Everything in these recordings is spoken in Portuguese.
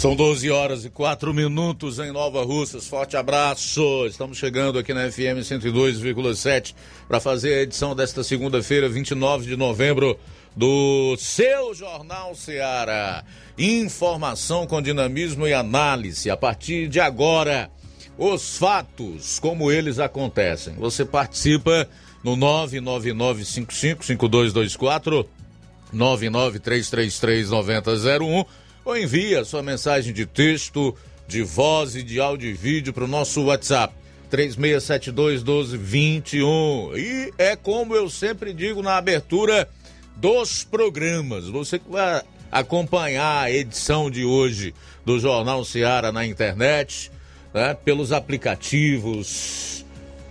São 12 horas e 4 minutos em Nova Russas. Forte abraço. Estamos chegando aqui na FM 102,7 para fazer a edição desta segunda-feira, 29 de novembro, do seu Jornal Seara. Informação com dinamismo e análise. A partir de agora, os fatos como eles acontecem. Você participa no 999555224 993339001 ou envia sua mensagem de texto, de voz e de áudio e vídeo para o nosso WhatsApp 36721221. E é como eu sempre digo na abertura dos programas. Você que vai acompanhar a edição de hoje do Jornal Seara na internet, né, pelos aplicativos,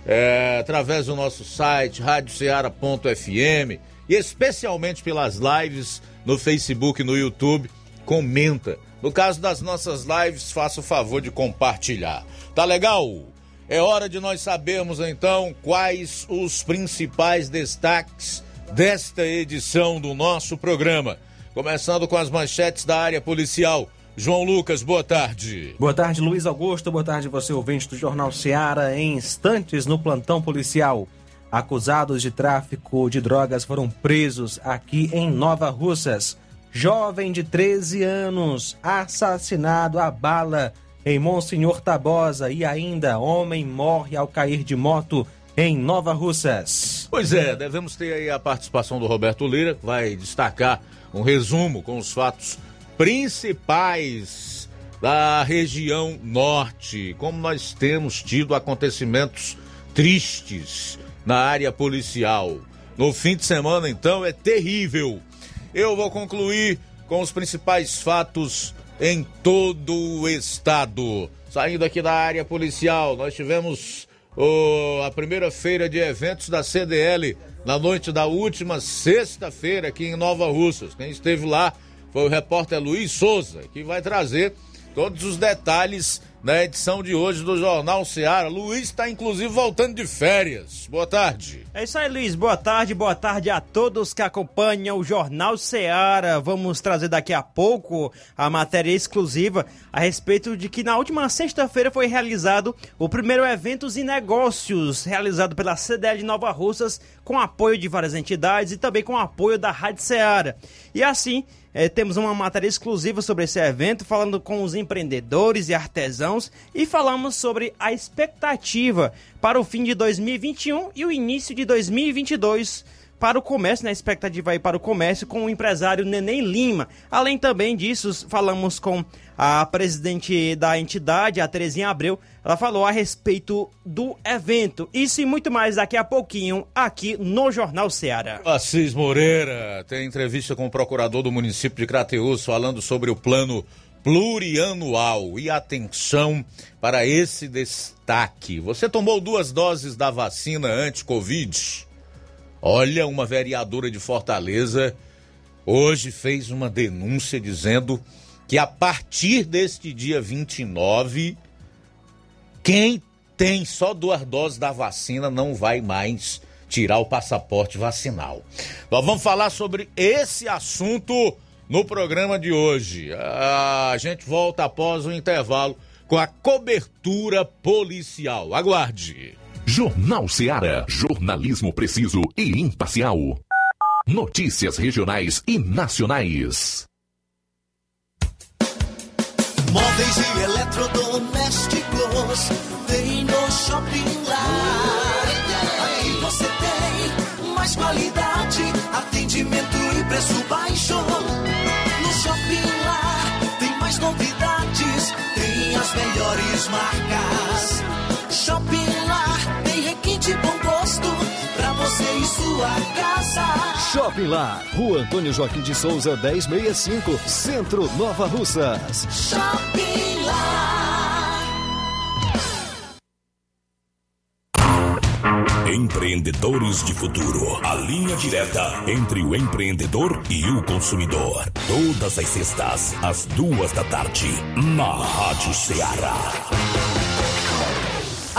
é, através do nosso site radioceara.fm e especialmente pelas lives no Facebook e no YouTube comenta. No caso das nossas lives, faça o favor de compartilhar. Tá legal? É hora de nós sabermos então quais os principais destaques desta edição do nosso programa. Começando com as manchetes da área policial. João Lucas, boa tarde. Boa tarde, Luiz Augusto. Boa tarde, você ouvinte do Jornal Seara. Em instantes no plantão policial. Acusados de tráfico de drogas foram presos aqui em Nova Russas. Jovem de 13 anos assassinado a bala em Monsenhor Tabosa e ainda homem morre ao cair de moto em Nova Russas. Pois é, devemos ter aí a participação do Roberto Lira, que vai destacar um resumo com os fatos principais da região norte, como nós temos tido acontecimentos tristes na área policial. No fim de semana, então, é terrível eu vou concluir com os principais fatos em todo o estado. Saindo aqui da área policial, nós tivemos oh, a primeira feira de eventos da CDL na noite da última sexta-feira aqui em Nova Russas. Quem esteve lá foi o repórter Luiz Souza, que vai trazer todos os detalhes na edição de hoje do Jornal Seara. Luiz está inclusive voltando de férias. Boa tarde. É isso aí, Luiz. Boa tarde, boa tarde a todos que acompanham o Jornal Seara. Vamos trazer daqui a pouco a matéria exclusiva a respeito de que na última sexta-feira foi realizado o primeiro Eventos e Negócios, realizado pela CDL de Nova Russas, com apoio de várias entidades e também com apoio da Rádio Seara. E assim, é, temos uma matéria exclusiva sobre esse evento, falando com os empreendedores e artesãos e falamos sobre a expectativa para o fim de 2021 e o início de 2022 para o comércio, né, expectativa aí para o comércio com o empresário Neném Lima. Além também disso, falamos com a presidente da entidade, a Terezinha Abreu. Ela falou a respeito do evento. Isso e muito mais daqui a pouquinho aqui no Jornal Ceará. Assis Moreira tem entrevista com o procurador do município de Crateus falando sobre o plano plurianual. E atenção para esse destaque. Você tomou duas doses da vacina anti-Covid? Olha, uma vereadora de Fortaleza hoje fez uma denúncia dizendo que a partir deste dia 29, quem tem só duas doses da vacina não vai mais tirar o passaporte vacinal. Nós vamos falar sobre esse assunto no programa de hoje. A gente volta após o intervalo com a cobertura policial. Aguarde. Jornal Seara. Jornalismo preciso e imparcial. Notícias regionais e nacionais. Móveis e eletrodomésticos tem no Shopping Lar. Aqui você tem mais qualidade, atendimento e preço baixo. No Shopping Lar tem mais novidades, tem as melhores marcas. Sua casa. Shopping Lar, Rua Antônio Joaquim de Souza, 1065, Centro Nova Russas. Shopping Lar. Empreendedores de Futuro. A linha direta entre o empreendedor e o consumidor. Todas as sextas, às duas da tarde, na Rádio Ceará.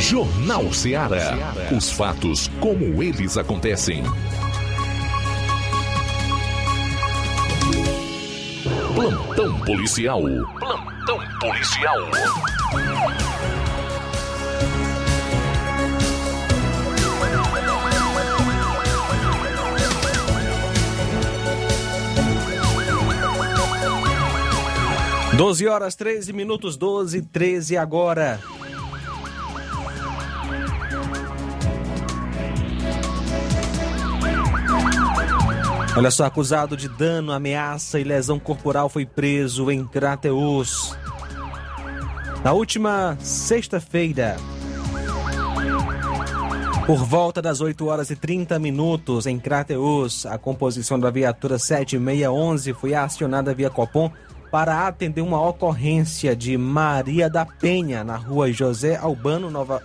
Jornal Ceará. Os fatos como eles acontecem. Plantão policial. Plantão policial. Doze horas, 13 minutos, 12 13 agora. Olha só, acusado de dano, ameaça e lesão corporal foi preso em Crateus. Na última sexta-feira, por volta das 8 horas e 30 minutos, em Crateus, a composição da viatura 7611 foi acionada via Copom para atender uma ocorrência de Maria da Penha, na rua José Albano, Nova,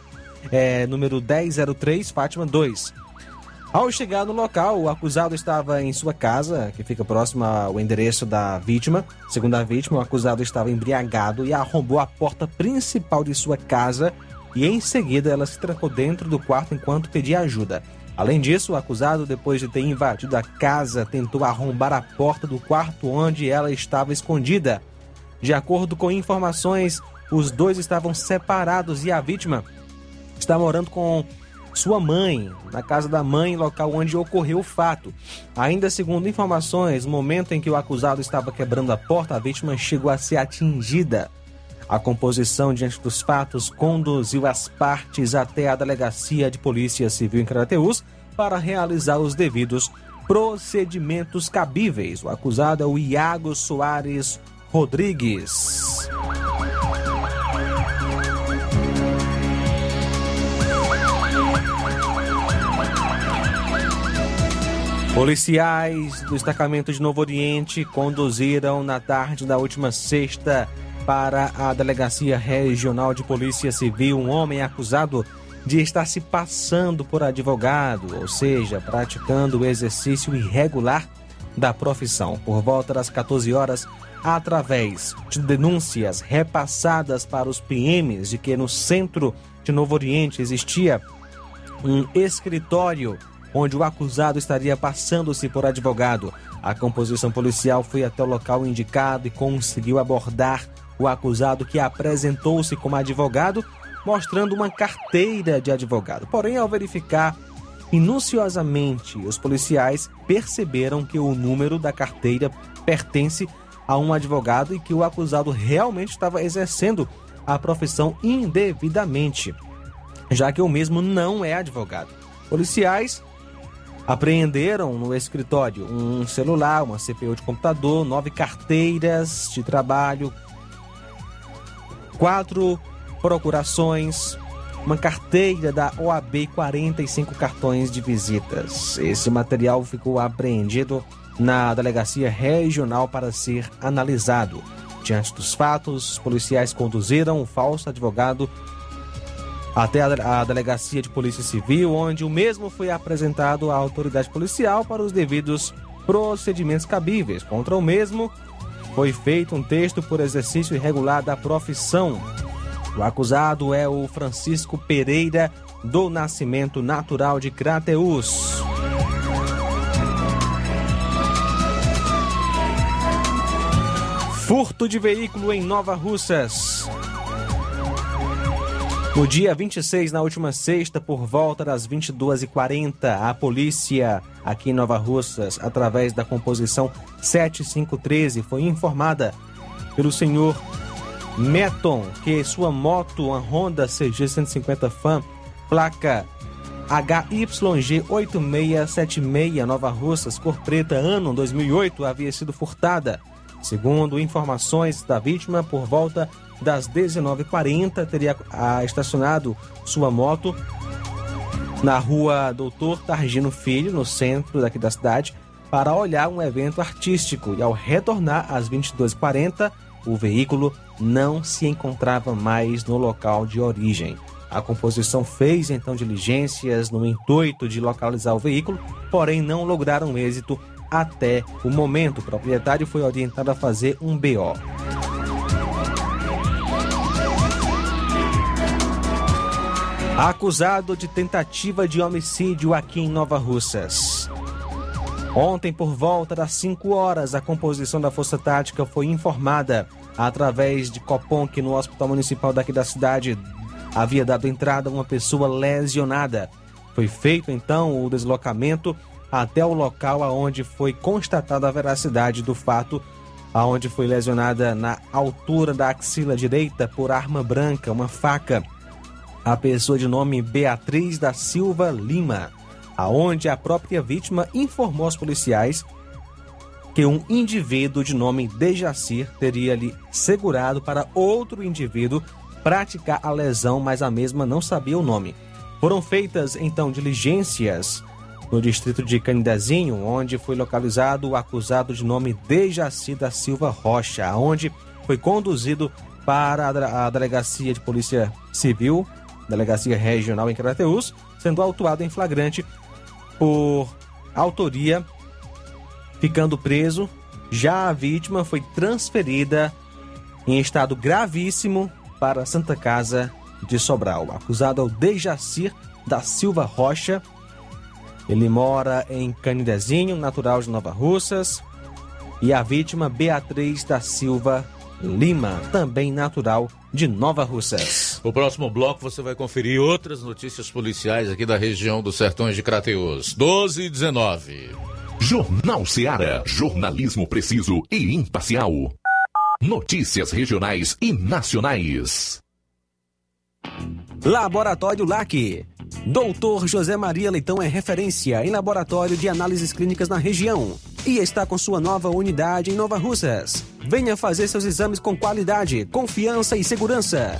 é, número 1003, Fátima 2. Ao chegar no local, o acusado estava em sua casa, que fica próximo ao endereço da vítima. Segundo a vítima, o acusado estava embriagado e arrombou a porta principal de sua casa e em seguida ela se trancou dentro do quarto enquanto pedia ajuda. Além disso, o acusado, depois de ter invadido a casa, tentou arrombar a porta do quarto onde ela estava escondida. De acordo com informações, os dois estavam separados e a vítima está morando com sua mãe, na casa da mãe, local onde ocorreu o fato. Ainda segundo informações, no momento em que o acusado estava quebrando a porta, a vítima chegou a ser atingida. A composição diante dos fatos conduziu as partes até a delegacia de polícia civil em Crateús para realizar os devidos procedimentos cabíveis. O acusado é o Iago Soares Rodrigues. Policiais do destacamento de Novo Oriente conduziram na tarde da última sexta para a Delegacia Regional de Polícia Civil um homem acusado de estar se passando por advogado, ou seja, praticando o exercício irregular da profissão. Por volta das 14 horas, através de denúncias repassadas para os PMs de que no centro de Novo Oriente existia um escritório onde o acusado estaria passando-se por advogado. A composição policial foi até o local indicado e conseguiu abordar o acusado que apresentou-se como advogado, mostrando uma carteira de advogado. Porém, ao verificar minuciosamente, os policiais perceberam que o número da carteira pertence a um advogado e que o acusado realmente estava exercendo a profissão indevidamente, já que o mesmo não é advogado. Policiais apreenderam no escritório um celular, uma CPU de computador, nove carteiras de trabalho, quatro procurações, uma carteira da OAB e 45 cartões de visitas. Esse material ficou apreendido na delegacia regional para ser analisado. Diante dos fatos, os policiais conduziram o falso advogado até a delegacia de polícia civil, onde o mesmo foi apresentado à autoridade policial para os devidos procedimentos cabíveis. Contra o mesmo, foi feito um texto por exercício irregular da profissão. O acusado é o Francisco Pereira, do Nascimento Natural de Crateus. Furto de veículo em Nova Russas. No dia 26, na última sexta, por volta das 22h40, a polícia aqui em Nova Russas, através da composição 7513, foi informada pelo senhor Meton que sua moto, uma Honda CG 150 Fan, placa HYG8676 Nova Russas, cor preta, ano 2008, havia sido furtada. Segundo informações da vítima, por volta das 19h40, teria estacionado sua moto na rua Doutor Targino Filho, no centro daqui da cidade, para olhar um evento artístico. E ao retornar às 22h40, o veículo não se encontrava mais no local de origem. A composição fez então diligências no intuito de localizar o veículo, porém não lograram êxito até o momento. O proprietário foi orientado a fazer um BO. Acusado de tentativa de homicídio aqui em Nova Russas. Ontem, por volta das 5 horas, a composição da Força Tática foi informada através de Copom que no Hospital Municipal daqui da cidade havia dado entrada uma pessoa lesionada. Foi feito então o deslocamento até o local aonde foi constatada a veracidade do fato, aonde foi lesionada na altura da axila direita por arma branca, uma faca a pessoa de nome Beatriz da Silva Lima, aonde a própria vítima informou aos policiais que um indivíduo de nome Dejacir teria lhe segurado para outro indivíduo praticar a lesão, mas a mesma não sabia o nome. Foram feitas então diligências no distrito de Canidezinho, onde foi localizado o acusado de nome Dejaci da Silva Rocha, onde foi conduzido para a delegacia de polícia civil Delegacia Regional em Crateús, sendo autuado em flagrante por autoria, ficando preso. Já a vítima foi transferida em estado gravíssimo para a Santa Casa de Sobral. Acusado é o Dejacir da Silva Rocha. Ele mora em Canidezinho, natural de Nova Russas. E a vítima, Beatriz da Silva Lima, também natural de Nova Russas. No próximo bloco você vai conferir outras notícias policiais aqui da região dos Sertões de Crateus. 12 e 19. Jornal Seara. Jornalismo preciso e imparcial. Notícias regionais e nacionais. Laboratório LAC Doutor José Maria Leitão é referência em laboratório de análises clínicas na região e está com sua nova unidade em Nova Russas. Venha fazer seus exames com qualidade, confiança e segurança.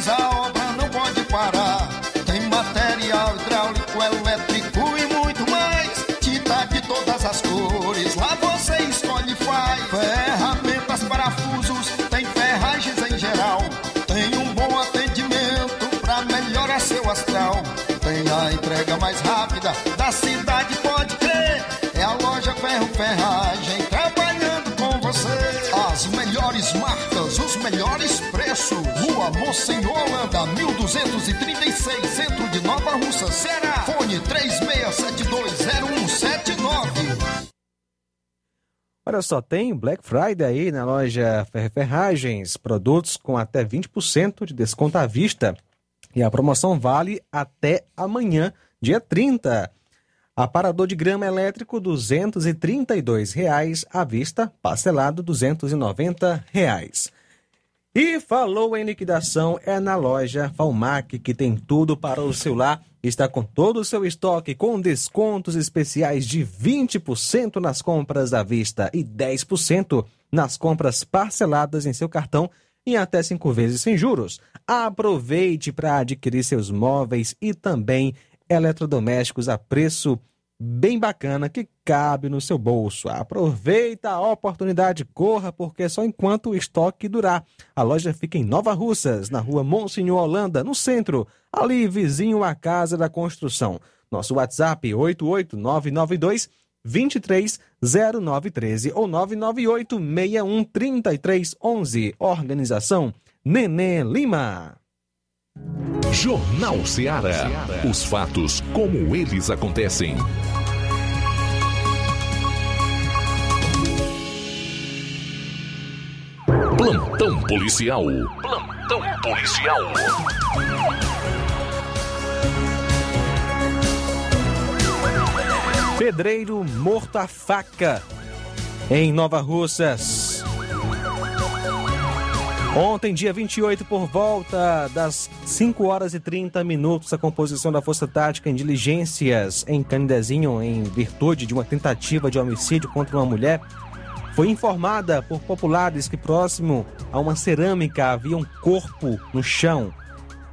da cidade, pode crer. É a loja Ferro Ferragem trabalhando com você. As melhores marcas, os melhores preços. Rua Holanda, 1236, centro de Nova Russa, Ceará. Fone 36720179. Olha só, tem Black Friday aí na loja Ferro Ferragens, produtos com até 20% de desconto à vista. E a promoção vale até amanhã, dia 30. Aparador de grama elétrico, 232 reais à vista, parcelado 290 reais. E falou em liquidação é na loja Falmac, que tem tudo para o celular. Está com todo o seu estoque com descontos especiais de 20% nas compras à vista e 10% nas compras parceladas em seu cartão em até cinco vezes sem juros. Aproveite para adquirir seus móveis e também eletrodomésticos a preço bem bacana que cabe no seu bolso. Aproveita a oportunidade, corra, porque só enquanto o estoque durar. A loja fica em Nova Russas, na rua Monsenhor Holanda, no centro, ali vizinho à Casa da Construção. Nosso WhatsApp 88992 230913 ou 998 613311. Organização Nenê Lima. Jornal Ceará. Os fatos como eles acontecem. Plantão policial. Plantão policial. Pedreiro morto a faca em Nova Russas. Ontem, dia 28, por volta das 5 horas e 30 minutos, a composição da Força Tática em diligências em Canidezinho, em virtude de uma tentativa de homicídio contra uma mulher, foi informada por populares que próximo a uma cerâmica havia um corpo no chão.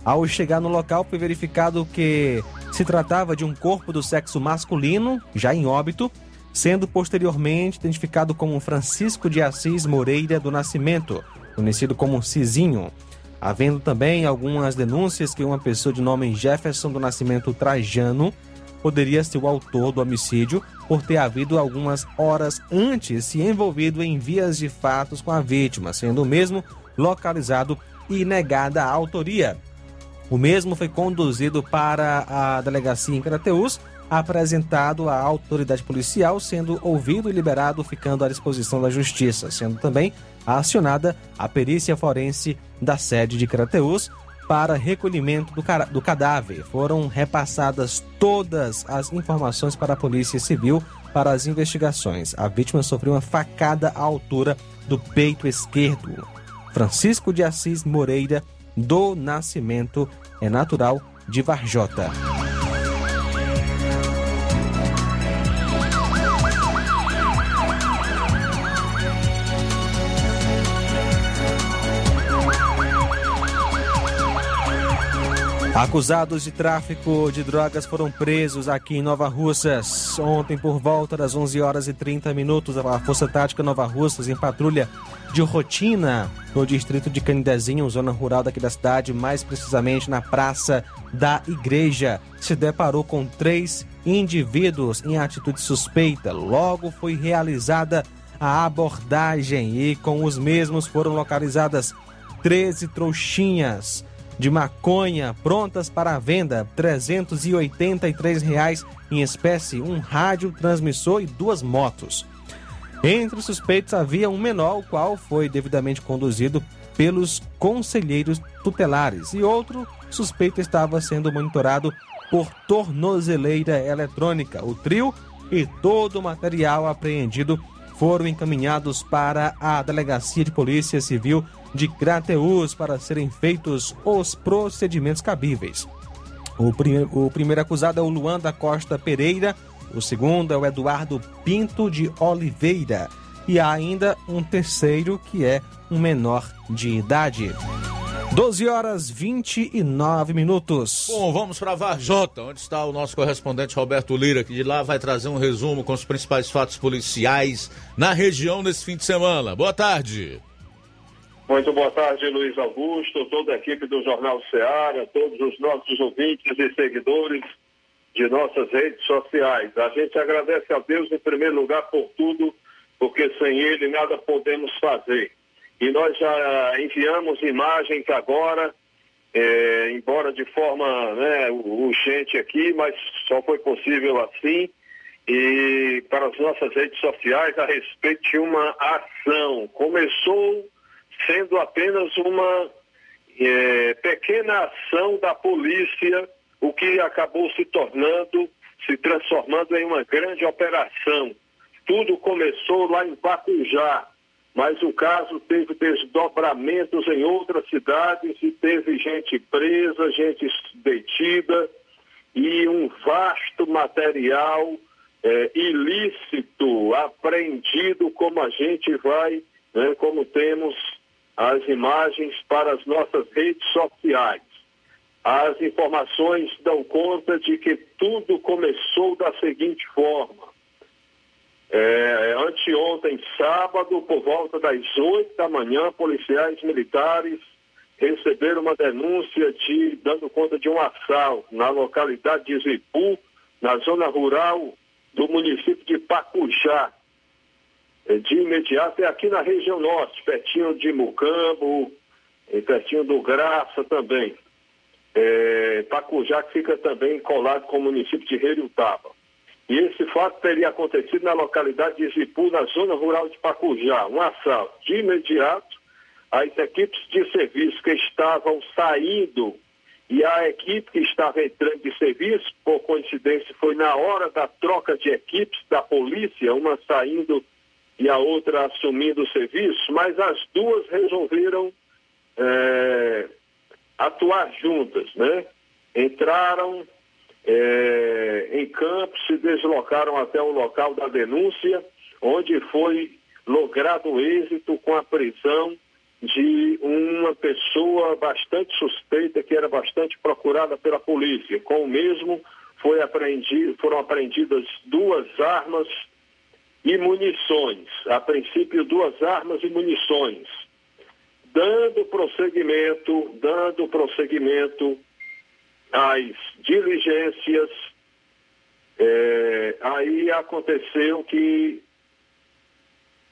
Ao chegar no local, foi verificado que se tratava de um corpo do sexo masculino, já em óbito, sendo posteriormente identificado como Francisco de Assis Moreira do Nascimento, conhecido como Cizinho. Havendo também algumas denúncias que uma pessoa de nome Jefferson do Nascimento Trajano poderia ser o autor do homicídio por ter havido algumas horas antes se envolvido em vias de fatos com a vítima, sendo o mesmo localizado e negada a autoria. O mesmo foi conduzido para a delegacia em Crateús, apresentado à autoridade policial, sendo ouvido e liberado, ficando à disposição da justiça, sendo também acionada a perícia forense da sede de Crateús para recolhimento do, do cadáver. Foram repassadas todas as informações para a Polícia Civil para as investigações. A vítima sofreu uma facada à altura do peito esquerdo. Francisco de Assis Moreira do Nascimento é natural de Varjota. Acusados de tráfico de drogas foram presos aqui em Nova Russas. Ontem, por volta das 11 horas e 30 minutos, a Força Tática Nova Russas, em patrulha de rotina no distrito de Canidezinho, zona rural daqui da cidade, mais precisamente na Praça da Igreja, se deparou com três indivíduos em atitude suspeita. Logo foi realizada a abordagem e com os mesmos foram localizadas 13 trouxinhas de maconha prontas para venda, 383 reais em espécie, um rádio transmissor e duas motos. Entre os suspeitos havia um menor, o qual foi devidamente conduzido pelos conselheiros tutelares, e outro suspeito estava sendo monitorado por tornozeleira eletrônica. O trio e todo o material apreendido foram encaminhados para a Delegacia de Polícia Civil de Crateus para serem feitos os procedimentos cabíveis. O, prim o primeiro acusado é o Luan da Costa Pereira, o segundo é o Eduardo Pinto de Oliveira e há ainda um terceiro que é um menor de idade. 12 horas 29 minutos. Bom, vamos para Varjota, onde está o nosso correspondente Roberto Lira, que de lá vai trazer um resumo com os principais fatos policiais na região nesse fim de semana. Boa tarde. Muito boa tarde, Luiz Augusto, toda a equipe do Jornal Ceará, todos os nossos ouvintes e seguidores de nossas redes sociais. A gente agradece a Deus em primeiro lugar por tudo, porque sem Ele nada podemos fazer. E nós já enviamos imagens agora, é, embora de forma né, urgente aqui, mas só foi possível assim. E para as nossas redes sociais a respeito de uma ação. Começou sendo apenas uma é, pequena ação da polícia, o que acabou se tornando, se transformando em uma grande operação. Tudo começou lá em Pacujá, mas o caso teve desdobramentos em outras cidades e teve gente presa, gente detida e um vasto material é, ilícito apreendido, como a gente vai, né, como temos as imagens para as nossas redes sociais. As informações dão conta de que tudo começou da seguinte forma. É, anteontem, sábado, por volta das 8 da manhã, policiais militares receberam uma denúncia de dando conta de um assalto na localidade de Zipu, na zona rural do município de Pacujá. É, de imediato é aqui na região norte, pertinho de Mucambo, pertinho do Graça também. É, Pacujá que fica também colado com o município de Reriutaba. E esse fato teria acontecido na localidade de Zipu, na zona rural de Pacujá. Um assalto. De imediato, as equipes de serviço que estavam saindo e a equipe que estava entrando de serviço, por coincidência, foi na hora da troca de equipes da polícia, uma saindo e a outra assumindo o serviço, mas as duas resolveram é, atuar juntas, né? Entraram é, em campo, se deslocaram até o local da denúncia, onde foi logrado êxito com a prisão de uma pessoa bastante suspeita, que era bastante procurada pela polícia. Com o mesmo, foi apreendido, foram apreendidas duas armas e munições. A princípio, duas armas e munições. Dando prosseguimento, dando prosseguimento às diligências, é, aí aconteceu que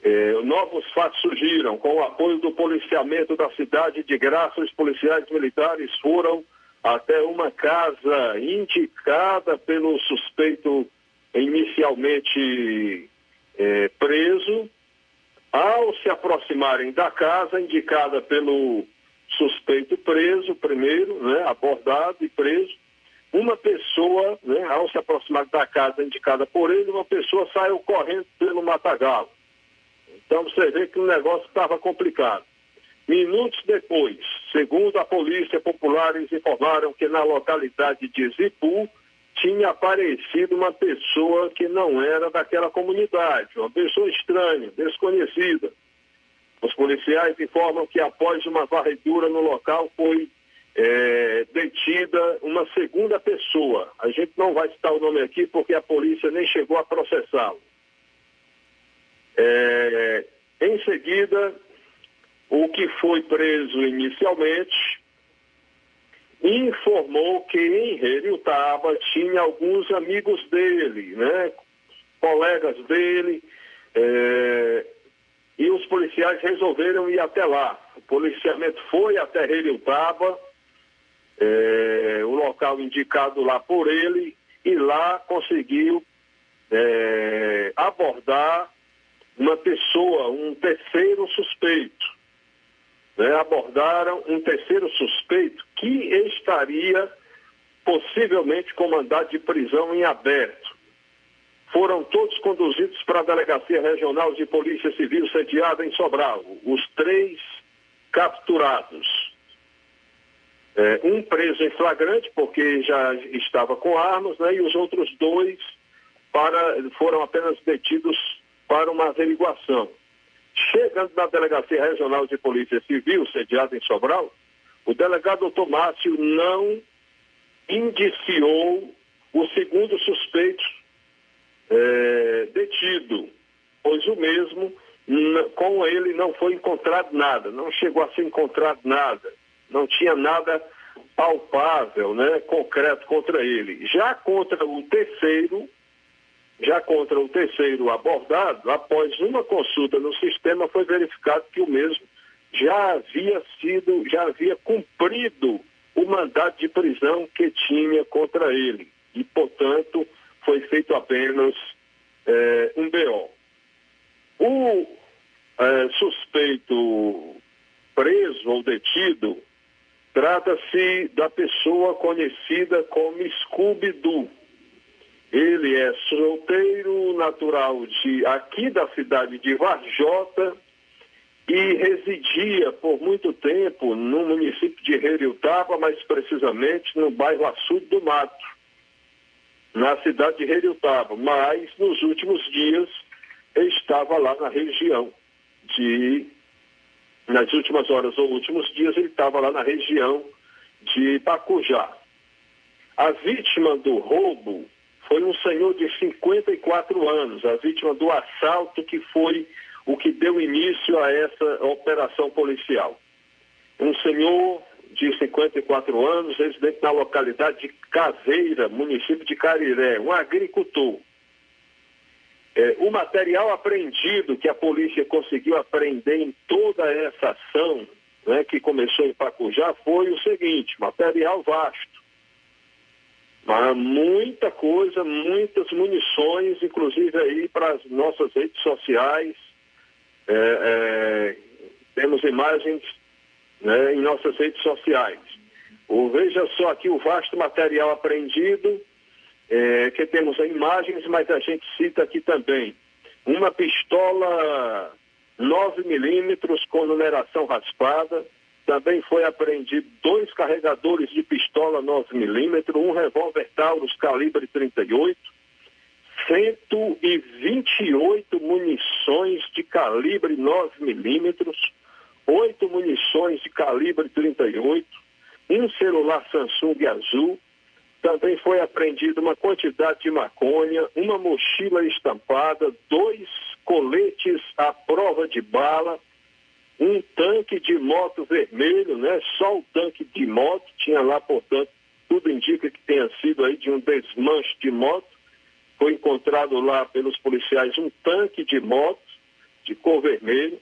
é, novos fatos surgiram. Com o apoio do policiamento da cidade de Graça, os policiais militares foram até uma casa indicada pelo suspeito inicialmente é, preso. Ao se aproximarem da casa indicada pelo suspeito preso, primeiro, né, abordado e preso, uma pessoa, né, ao se aproximar da casa indicada por ele, uma pessoa saiu correndo pelo matagal. Então você vê que o negócio estava complicado. Minutos depois, segundo a Polícia Popular, eles informaram que na localidade de Zipu tinha aparecido uma pessoa que não era daquela comunidade, uma pessoa estranha, desconhecida. Os policiais informam que após uma varredura no local foi é, detida uma segunda pessoa. A gente não vai citar o nome aqui porque a polícia nem chegou a processá-lo. É, em seguida, o que foi preso inicialmente informou que em Reriutaba tinha alguns amigos dele, né, colegas dele, é, e os policiais resolveram ir até lá. O policiamento foi até Reriutaba, é, o local indicado lá por ele, e lá conseguiu é, abordar uma pessoa, um terceiro suspeito. Né, abordaram um terceiro suspeito que estaria possivelmente com mandado de prisão em aberto. Foram todos conduzidos para a Delegacia Regional de Polícia Civil sediada em Sobral. Os três capturados. É, um preso em flagrante, porque já estava com armas, né, e os outros dois para, foram apenas detidos para uma averiguação. Chegando na Delegacia Regional de Polícia Civil, sediada em Sobral, o delegado doutor Márcio não indiciou o segundo suspeito é, detido, pois o mesmo, com ele não foi encontrado nada, não chegou a ser encontrado nada, não tinha nada palpável, né, concreto contra ele. Já contra o terceiro, já contra o terceiro abordado, após uma consulta no sistema, foi verificado que o mesmo já havia sido, já havia cumprido o mandato de prisão que tinha contra ele. E, portanto, foi feito apenas eh, um BO. O eh, suspeito preso ou detido trata-se da pessoa conhecida como Scooby-Doo. Ele é solteiro, natural de aqui da cidade de Varjota e residia por muito tempo no município de Reriutaba, mais precisamente no bairro Açude do Mato, na cidade de Reriutaba. Mas nos últimos dias estava lá na região de nas últimas horas ou últimos dias ele estava lá na região de Pacujá. A vítima do roubo foi um senhor de 54 anos, a vítima do assalto que foi o que deu início a essa operação policial. Um senhor de 54 anos, residente na localidade de Caveira, município de Cariré, um agricultor. É, o material apreendido que a polícia conseguiu apreender em toda essa ação, né, que começou em Pacujá, foi o seguinte, material vasto mas muita coisa, muitas munições, inclusive aí para as nossas redes sociais. É, é, temos imagens né, em nossas redes sociais. O, veja só aqui o vasto material apreendido, é, que temos imagens, mas a gente cita aqui também uma pistola 9 milímetros com numeração raspada, também foi apreendido dois carregadores de pistola 9mm, um revólver Taurus calibre 38, 128 munições de calibre 9mm, oito munições de calibre 38, um celular Samsung azul, também foi apreendido uma quantidade de maconha, uma mochila estampada, dois coletes à prova de bala, um tanque de moto vermelho, né? Só o tanque de moto, tinha lá, portanto, tudo indica que tenha sido aí de um desmanche de moto. Foi encontrado lá pelos policiais um tanque de moto de cor vermelho,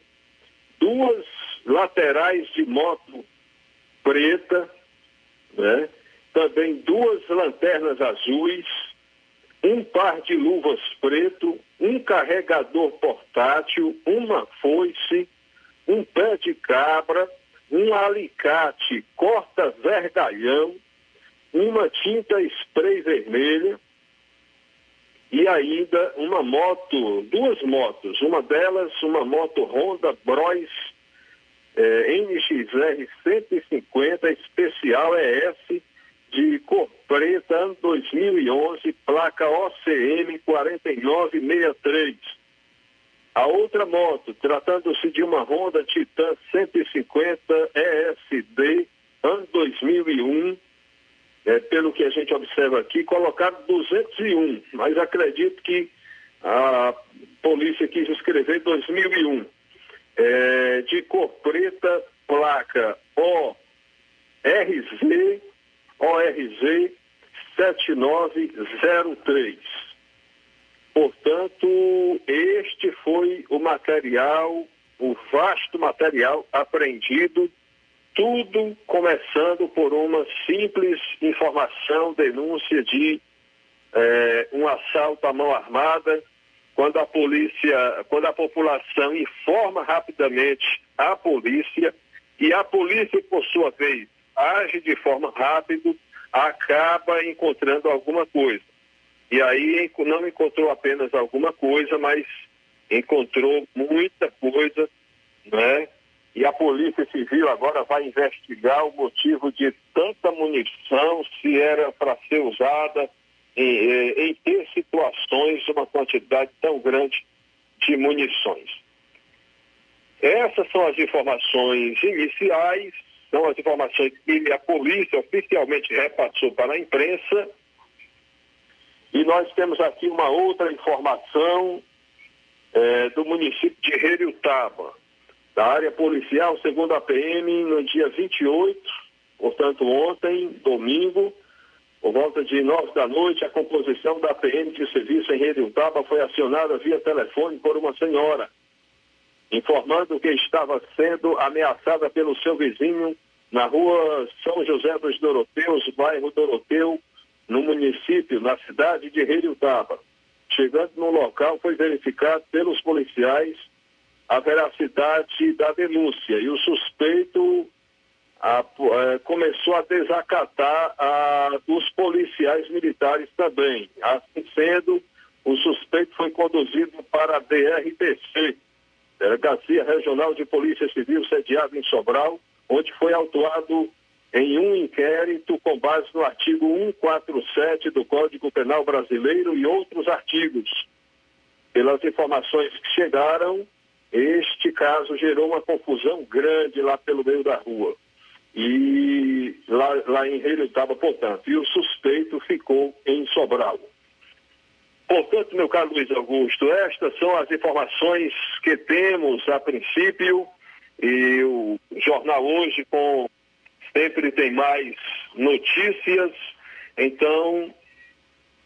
duas laterais de moto preta, né? Também duas lanternas azuis, um par de luvas preto, um carregador portátil, uma foice, um pé de cabra, um alicate corta-vergalhão, uma tinta spray vermelha e ainda uma moto, duas motos, uma delas uma moto Honda Bros eh, NXR 150 especial ES de cor preta, ano 2011, placa OCM 4963 a outra moto, tratando-se de uma Honda Titan 150 ESD, ano 2001, é, pelo que a gente observa aqui, colocado 201, mas acredito que a polícia quis escrever 2001. É, de cor preta, placa ORZ, ORZ 7903. Portanto, este foi o material, o vasto material apreendido, tudo começando por uma simples informação, denúncia de eh, um assalto à mão armada, quando a polícia, quando a população informa rapidamente a polícia e a polícia, por sua vez, age de forma rápida, acaba encontrando alguma coisa. E aí não encontrou apenas alguma coisa, mas encontrou muita coisa, né? E a Polícia Civil agora vai investigar o motivo de tanta munição, se era para ser usada em, eh, em ter situações, uma quantidade tão grande de munições. Essas são as informações iniciais, são as informações que a polícia oficialmente repassou para a imprensa e nós temos aqui uma outra informação é, do município de Reriutaba, da área policial, segundo a PM, no dia 28, portanto, ontem, domingo, por volta de nove da noite, a composição da PM de serviço em Redutaba foi acionada via telefone por uma senhora, informando que estava sendo ameaçada pelo seu vizinho na rua São José dos Doroteus, bairro Doroteu, no município, na cidade de Redutaba. Chegando no local, foi verificado pelos policiais a veracidade da denúncia e o suspeito a, a, começou a desacatar a, os policiais militares também. Assim sendo, o suspeito foi conduzido para a DRTC, Delegacia Regional de Polícia Civil, sediada em Sobral, onde foi autuado em um inquérito com base no artigo 147 do Código Penal Brasileiro e outros artigos. Pelas informações que chegaram, este caso gerou uma confusão grande lá pelo meio da rua. E lá, lá em Relutaba, portanto, e o suspeito ficou em Sobral. Portanto, meu caro Luiz Augusto, estas são as informações que temos a princípio e o jornal hoje com sempre tem mais notícias. Então,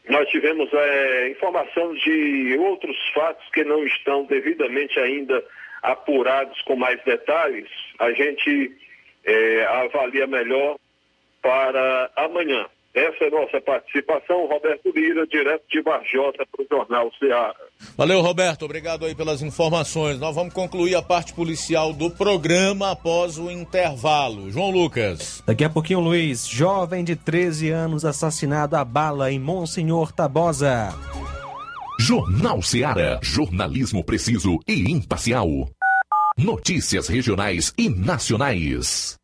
nós tivemos é, informação de outros fatos que não estão devidamente ainda apurados com mais detalhes. A gente é, avalia melhor para amanhã. Essa é nossa participação. Roberto Lira, direto de Varjota para o Jornal Ceará. Valeu, Roberto. Obrigado aí pelas informações. Nós vamos concluir a parte policial do programa após o intervalo. João Lucas. Daqui a pouquinho, Luiz. Jovem de 13 anos assassinado a bala em Monsenhor Tabosa. Jornal Ceará. Jornalismo preciso e imparcial. Notícias regionais e nacionais.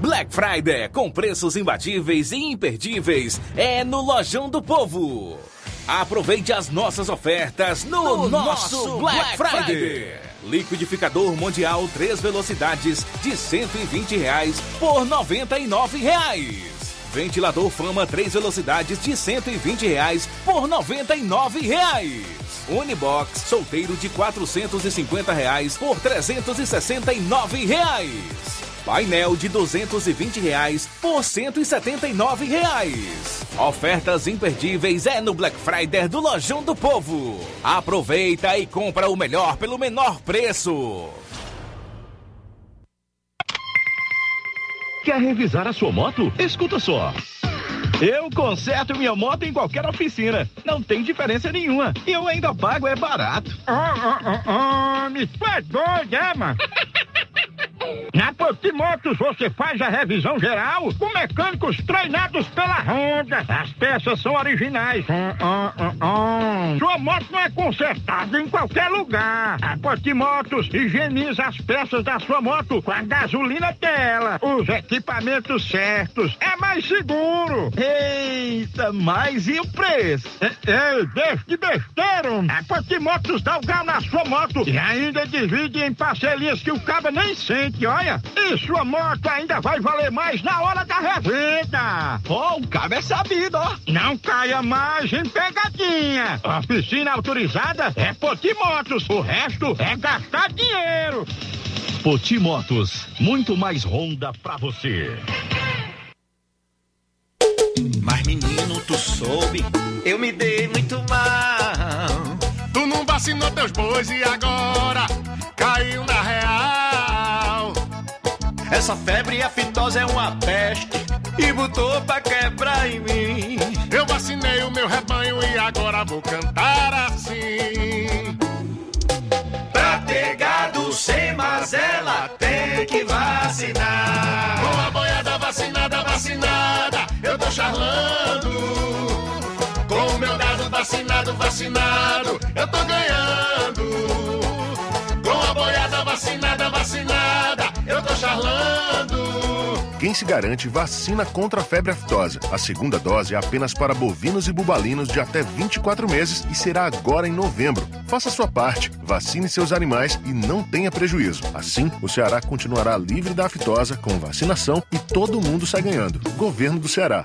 Black Friday com preços imbatíveis e imperdíveis é no Lojão do Povo. Aproveite as nossas ofertas no, no nosso, nosso Black, Black Friday. Friday. Liquidificador Mundial 3 velocidades de 120 reais por 99 reais. Ventilador Fama 3 velocidades de 120 reais por 99 reais. Unibox solteiro de 450 reais por 369 reais. Painel de 220 reais por 179 reais. Ofertas imperdíveis é no Black Friday do Lojão do Povo. Aproveita e compra o melhor pelo menor preço. Quer revisar a sua moto? Escuta só. Eu conserto minha moto em qualquer oficina. Não tem diferença nenhuma. E eu ainda pago, é barato. Oh, oh, oh, oh, me doido, é, mano? Na Potimotos você faz a revisão geral com mecânicos treinados pela Honda. As peças são originais. Hum, hum, hum, Sua moto não é consertada em qualquer lugar. A Potimotos higieniza as peças da sua moto com a gasolina dela. Os equipamentos certos. É mais seguro. Eita, mas e o preço? Ei, deixa de besteira. A Potimotos dá o gás na sua moto e ainda divide em parcelinhas que o cabo nem sente olha, e sua moto ainda vai valer mais na hora da revenda. Oh, o cabo é sabido, ó. Não caia mais em pegadinha. A oficina autorizada é Potimotos, o resto é gastar dinheiro. Potimotos, muito mais Honda pra você. Mas menino, tu soube, eu me dei muito mal. Tu não vacinou teus bois e agora caiu na real. Essa febre aftosa é uma peste e botou pra quebrar em mim. Eu vacinei o meu rebanho e agora vou cantar assim. Pra ter gado sem mazela, tem que vacinar. Com a boiada vacinada, vacinada, eu tô charlando. Com o meu gado vacinado, vacinado, eu tô ganhando. Com a boiada vacinada, vacinada. Quem se garante vacina contra a febre aftosa. A segunda dose é apenas para bovinos e bubalinos de até 24 meses e será agora em novembro. Faça sua parte, vacine seus animais e não tenha prejuízo. Assim, o Ceará continuará livre da aftosa com vacinação e todo mundo sai ganhando. Governo do Ceará.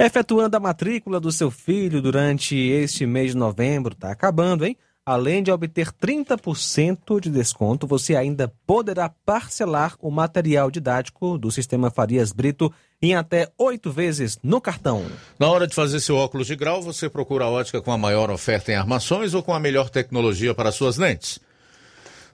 Efetuando a matrícula do seu filho durante este mês de novembro, está acabando, hein? Além de obter 30% de desconto, você ainda poderá parcelar o material didático do Sistema Farias Brito em até oito vezes no cartão. Na hora de fazer seu óculos de grau, você procura a ótica com a maior oferta em armações ou com a melhor tecnologia para suas lentes.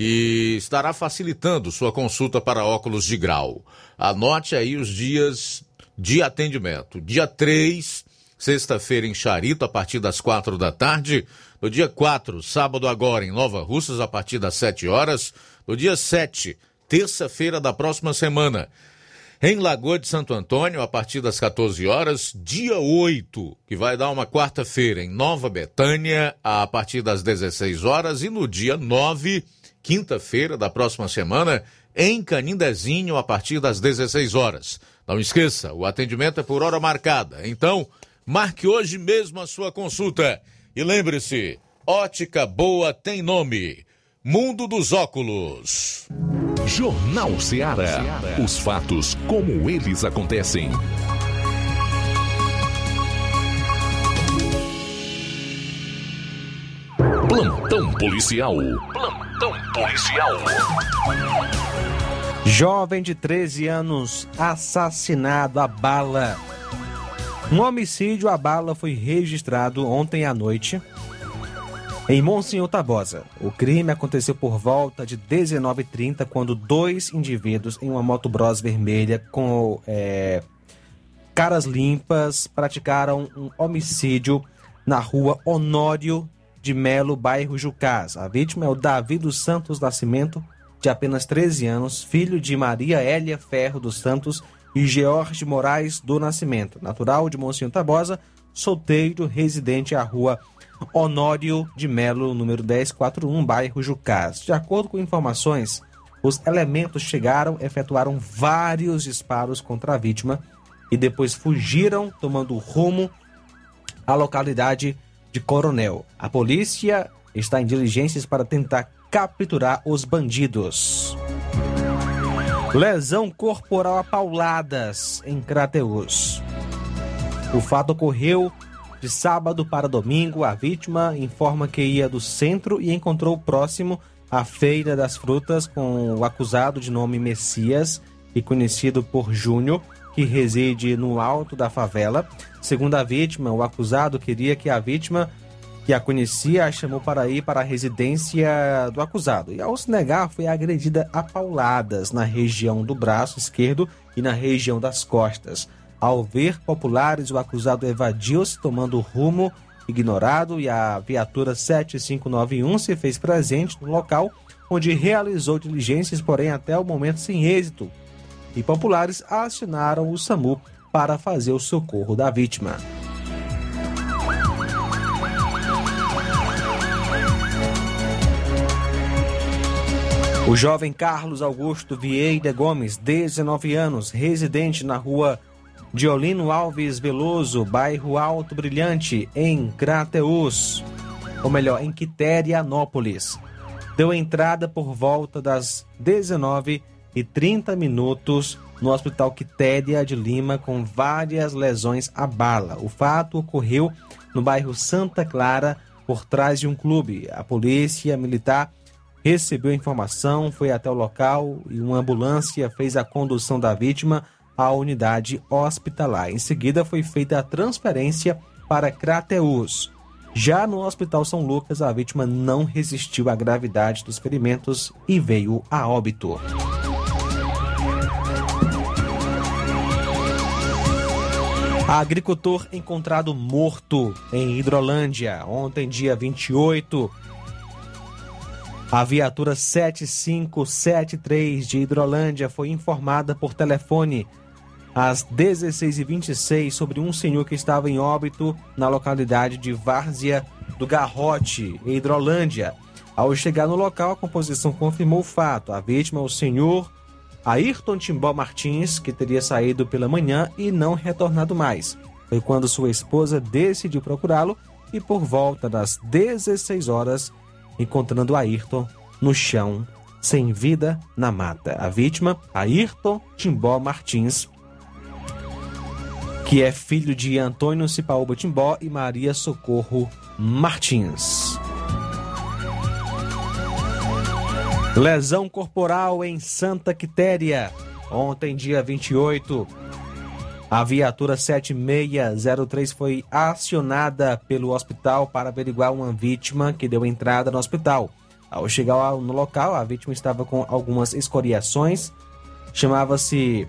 que estará facilitando sua consulta para óculos de grau. Anote aí os dias de atendimento. Dia 3, sexta-feira em Charito, a partir das quatro da tarde. No dia 4, sábado agora, em Nova Russas, a partir das 7 horas. No dia 7, terça-feira da próxima semana, em Lagoa de Santo Antônio, a partir das 14 horas. Dia 8, que vai dar uma quarta-feira, em Nova Betânia, a partir das 16 horas. E no dia 9, quinta-feira da próxima semana, em Canindezinho, a partir das 16 horas. Não esqueça, o atendimento é por hora marcada. Então, marque hoje mesmo a sua consulta. E lembre-se, ótica boa tem nome. Mundo dos Óculos. Jornal Ceará. Os fatos como eles acontecem. Plantão policial. Plantão policial. Jovem de 13 anos assassinado a bala. Um homicídio a bala foi registrado ontem à noite Em Monsenhor Tabosa, o crime aconteceu por volta de 19h30, quando dois indivíduos em uma moto bros vermelha com é, caras limpas praticaram um homicídio na rua Honório de Melo, bairro Jucás. A vítima é o Davi dos Santos Nascimento, de apenas 13 anos, filho de Maria Hélia Ferro dos Santos e George Moraes do Nascimento, natural de Monsenhor Tabosa, solteiro, residente à rua Honório de Melo, número 1041, bairro Jucás. De acordo com informações, os elementos chegaram, efetuaram vários disparos contra a vítima e depois fugiram, tomando rumo à localidade de Coronel. A polícia está em diligências para tentar capturar os bandidos. Lesão corporal a pauladas em Crateus. O fato ocorreu de sábado para domingo. A vítima informa que ia do centro e encontrou próximo à Feira das Frutas com o acusado de nome Messias e conhecido por Júnior, que reside no alto da favela. Segundo a vítima, o acusado queria que a vítima que a conhecia a chamou para ir para a residência do acusado. E ao se negar, foi agredida a pauladas na região do braço esquerdo e na região das costas. Ao ver populares, o acusado evadiu-se, tomando rumo ignorado, e a viatura 7591 se fez presente no local, onde realizou diligências, porém até o momento sem êxito. E populares acionaram o SAMU para fazer o socorro da vítima. O jovem Carlos Augusto Vieira Gomes, 19 anos, residente na rua Diolino Alves Veloso, bairro Alto Brilhante, em Crateus, ou melhor, em Quiterianópolis. Deu entrada por volta das 19 e 30 minutos no Hospital Quitéria de Lima com várias lesões à bala. O fato ocorreu no bairro Santa Clara, por trás de um clube. A polícia militar recebeu a informação, foi até o local e uma ambulância fez a condução da vítima à unidade hospitalar. Em seguida, foi feita a transferência para Crateus. Já no Hospital São Lucas, a vítima não resistiu à gravidade dos ferimentos e veio a óbito. Agricultor encontrado morto em Hidrolândia ontem, dia 28. A viatura 7573 de Hidrolândia foi informada por telefone às 16h26 sobre um senhor que estava em óbito na localidade de Várzea do Garrote, em Hidrolândia. Ao chegar no local, a composição confirmou o fato. A vítima o senhor Ayrton Timbó Martins, que teria saído pela manhã e não retornado mais. Foi quando sua esposa decidiu procurá-lo e por volta das 16 horas, encontrando Ayrton no chão, sem vida na mata. A vítima, Ayrton Timbó Martins, que é filho de Antônio Cipaúba Timbó e Maria Socorro Martins. Lesão corporal em Santa Quitéria. Ontem, dia 28, a viatura 7603 foi acionada pelo hospital para averiguar uma vítima que deu entrada no hospital. Ao chegar no local, a vítima estava com algumas escoriações. Chamava-se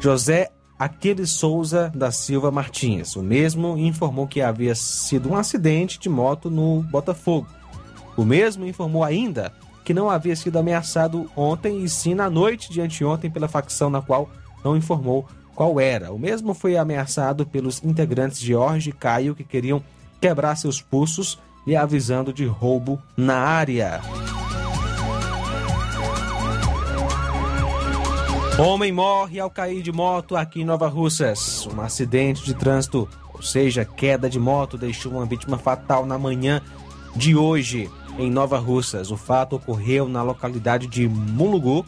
José Aquiles Souza da Silva Martins. O mesmo informou que havia sido um acidente de moto no Botafogo. O mesmo informou ainda que não havia sido ameaçado ontem e sim na noite de anteontem pela facção na qual não informou qual era. O mesmo foi ameaçado pelos integrantes Jorge e Caio que queriam quebrar seus pulsos e avisando de roubo na área. Homem morre ao cair de moto aqui em Nova Russas. Um acidente de trânsito, ou seja, queda de moto, deixou uma vítima fatal na manhã de hoje em Nova Russas. O fato ocorreu na localidade de Mulugu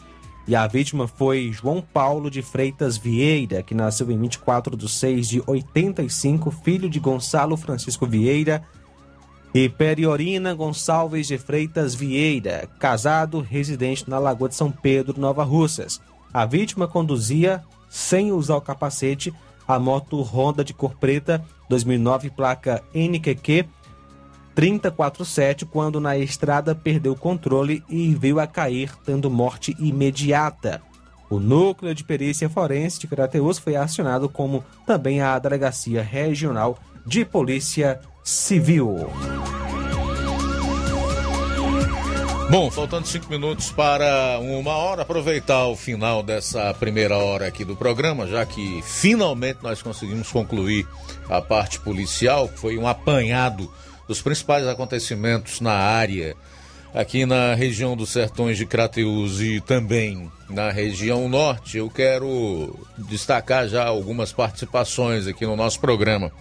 e a vítima foi João Paulo de Freitas Vieira, que nasceu em 24 de 6 de 85, filho de Gonçalo Francisco Vieira e Periorina Gonçalves de Freitas Vieira, casado, residente na Lagoa de São Pedro, Nova Russas. A vítima conduzia, sem usar o capacete, a moto Honda de cor preta 2009, placa NQQ 3047 quando na estrada perdeu o controle e veio a cair, tendo morte imediata. O núcleo de perícia forense de Crateus foi acionado como também a Delegacia Regional de Polícia Civil. Bom, faltando cinco minutos para uma hora, aproveitar o final dessa primeira hora aqui do programa, já que finalmente nós conseguimos concluir a parte policial, foi um apanhado dos principais acontecimentos na área, aqui na região dos Sertões de Crateus e também na região norte. Eu quero destacar já algumas participações aqui no nosso programa.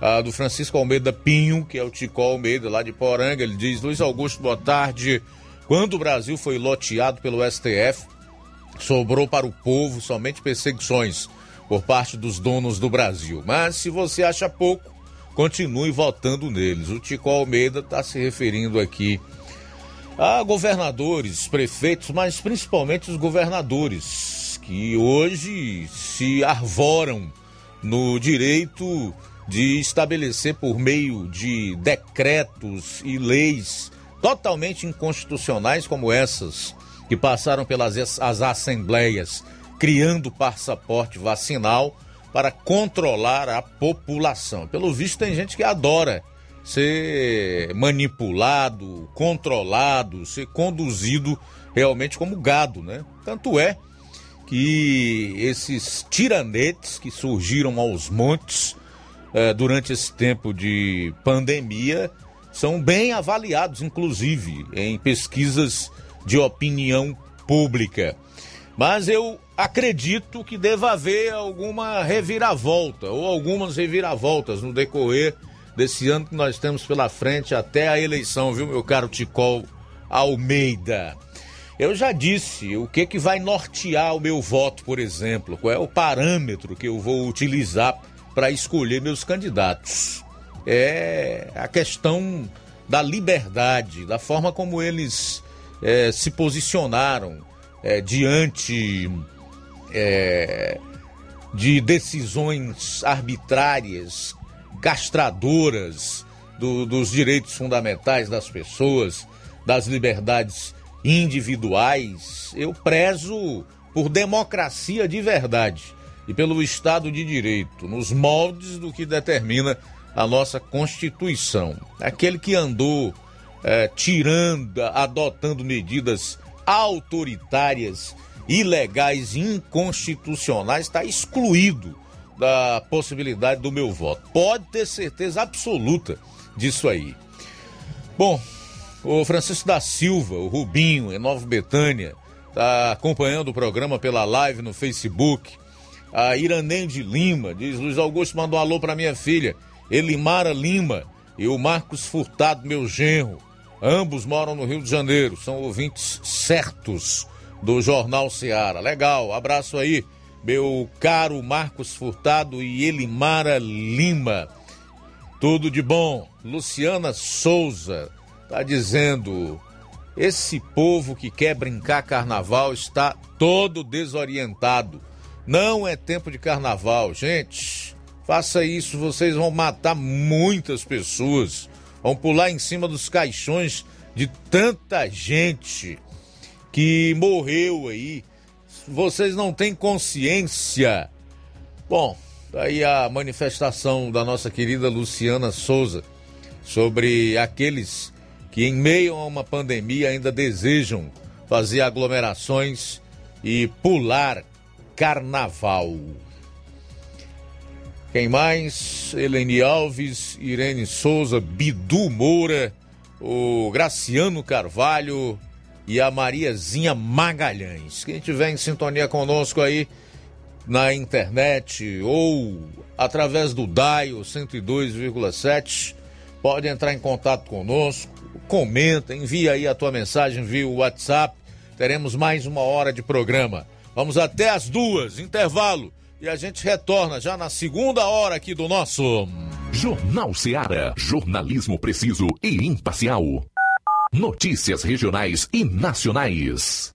A do Francisco Almeida Pinho, que é o Tico Almeida, lá de Poranga, ele diz: Luiz Augusto, boa tarde. Quando o Brasil foi loteado pelo STF, sobrou para o povo somente perseguições por parte dos donos do Brasil. Mas se você acha pouco, continue votando neles. O Tico Almeida está se referindo aqui a governadores, prefeitos, mas principalmente os governadores, que hoje se arvoram no direito de estabelecer por meio de decretos e leis totalmente inconstitucionais como essas que passaram pelas as assembleias criando passaporte vacinal para controlar a população. Pelo visto tem gente que adora ser manipulado, controlado, ser conduzido realmente como gado, né? Tanto é que esses tiranetes que surgiram aos montes eh, durante esse tempo de pandemia são bem avaliados, inclusive, em pesquisas de opinião pública. Mas eu acredito que deva haver alguma reviravolta, ou algumas reviravoltas no decorrer desse ano que nós temos pela frente até a eleição, viu, meu caro Ticol Almeida? Eu já disse o que, que vai nortear o meu voto, por exemplo, qual é o parâmetro que eu vou utilizar para escolher meus candidatos é a questão da liberdade, da forma como eles é, se posicionaram é, diante é, de decisões arbitrárias, castradoras do, dos direitos fundamentais das pessoas, das liberdades individuais. Eu prezo por democracia de verdade e pelo Estado de Direito, nos moldes do que determina a nossa Constituição. Aquele que andou é, tirando, adotando medidas autoritárias, ilegais, inconstitucionais, está excluído da possibilidade do meu voto. Pode ter certeza absoluta disso aí. Bom, o Francisco da Silva, o Rubinho, em Nova Betânia, está acompanhando o programa pela live no Facebook. A Iranem de Lima diz: Luiz Augusto mandou um alô para minha filha. Elimara Lima e o Marcos Furtado, meu genro. Ambos moram no Rio de Janeiro, são ouvintes certos do Jornal Seara. Legal, abraço aí, meu caro Marcos Furtado e Elimara Lima. Tudo de bom. Luciana Souza tá dizendo: esse povo que quer brincar carnaval está todo desorientado. Não é tempo de carnaval, gente. Faça isso, vocês vão matar muitas pessoas. Vão pular em cima dos caixões de tanta gente que morreu aí. Vocês não têm consciência. Bom, aí a manifestação da nossa querida Luciana Souza sobre aqueles que, em meio a uma pandemia, ainda desejam fazer aglomerações e pular carnaval. Quem mais? Helene Alves, Irene Souza, Bidu Moura, o Graciano Carvalho e a Mariazinha Magalhães. Quem tiver em sintonia conosco aí na internet ou através do DAIO 102,7, pode entrar em contato conosco, comenta, envia aí a tua mensagem via WhatsApp. Teremos mais uma hora de programa. Vamos até as duas, intervalo e a gente retorna já na segunda hora aqui do nosso Jornal Seara. Jornalismo preciso e imparcial. Notícias regionais e nacionais.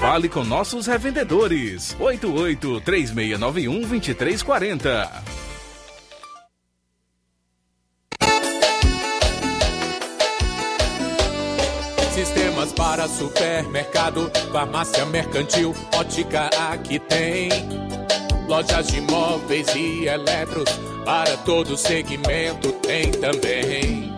Fale com nossos revendedores. 88 3691 2340. Sistemas para supermercado, farmácia mercantil, ótica aqui tem. Lojas de móveis e eletros, para todo segmento tem também.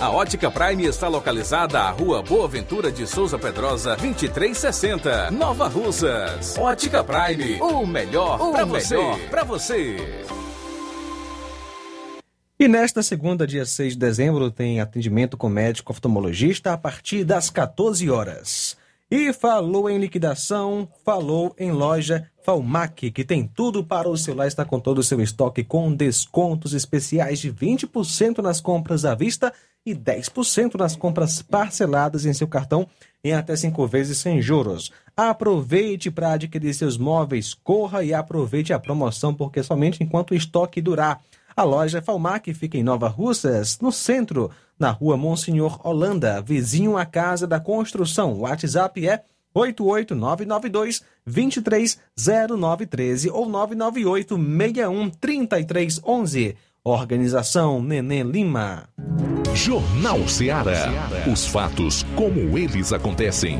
A Ótica Prime está localizada à Rua Boa Ventura de Souza Pedrosa, 2360, Nova Russas. Ótica Prime, o melhor para você. Pra você. E nesta segunda, dia 6 de dezembro, tem atendimento com médico oftalmologista a partir das 14 horas. E falou em liquidação, falou em loja Falmac, que tem tudo para o celular, está com todo o seu estoque com descontos especiais de 20% nas compras à vista e 10% nas compras parceladas em seu cartão em até cinco vezes sem juros. Aproveite para adquirir seus móveis, corra e aproveite a promoção, porque somente enquanto o estoque durar. A loja Falmac fica em Nova Russas, no centro, na rua Monsenhor Holanda, vizinho à Casa da Construção. O WhatsApp é 88992 230913 ou 998 61 3311. Organização Nenê Lima. Jornal Ceará. Os fatos como eles acontecem.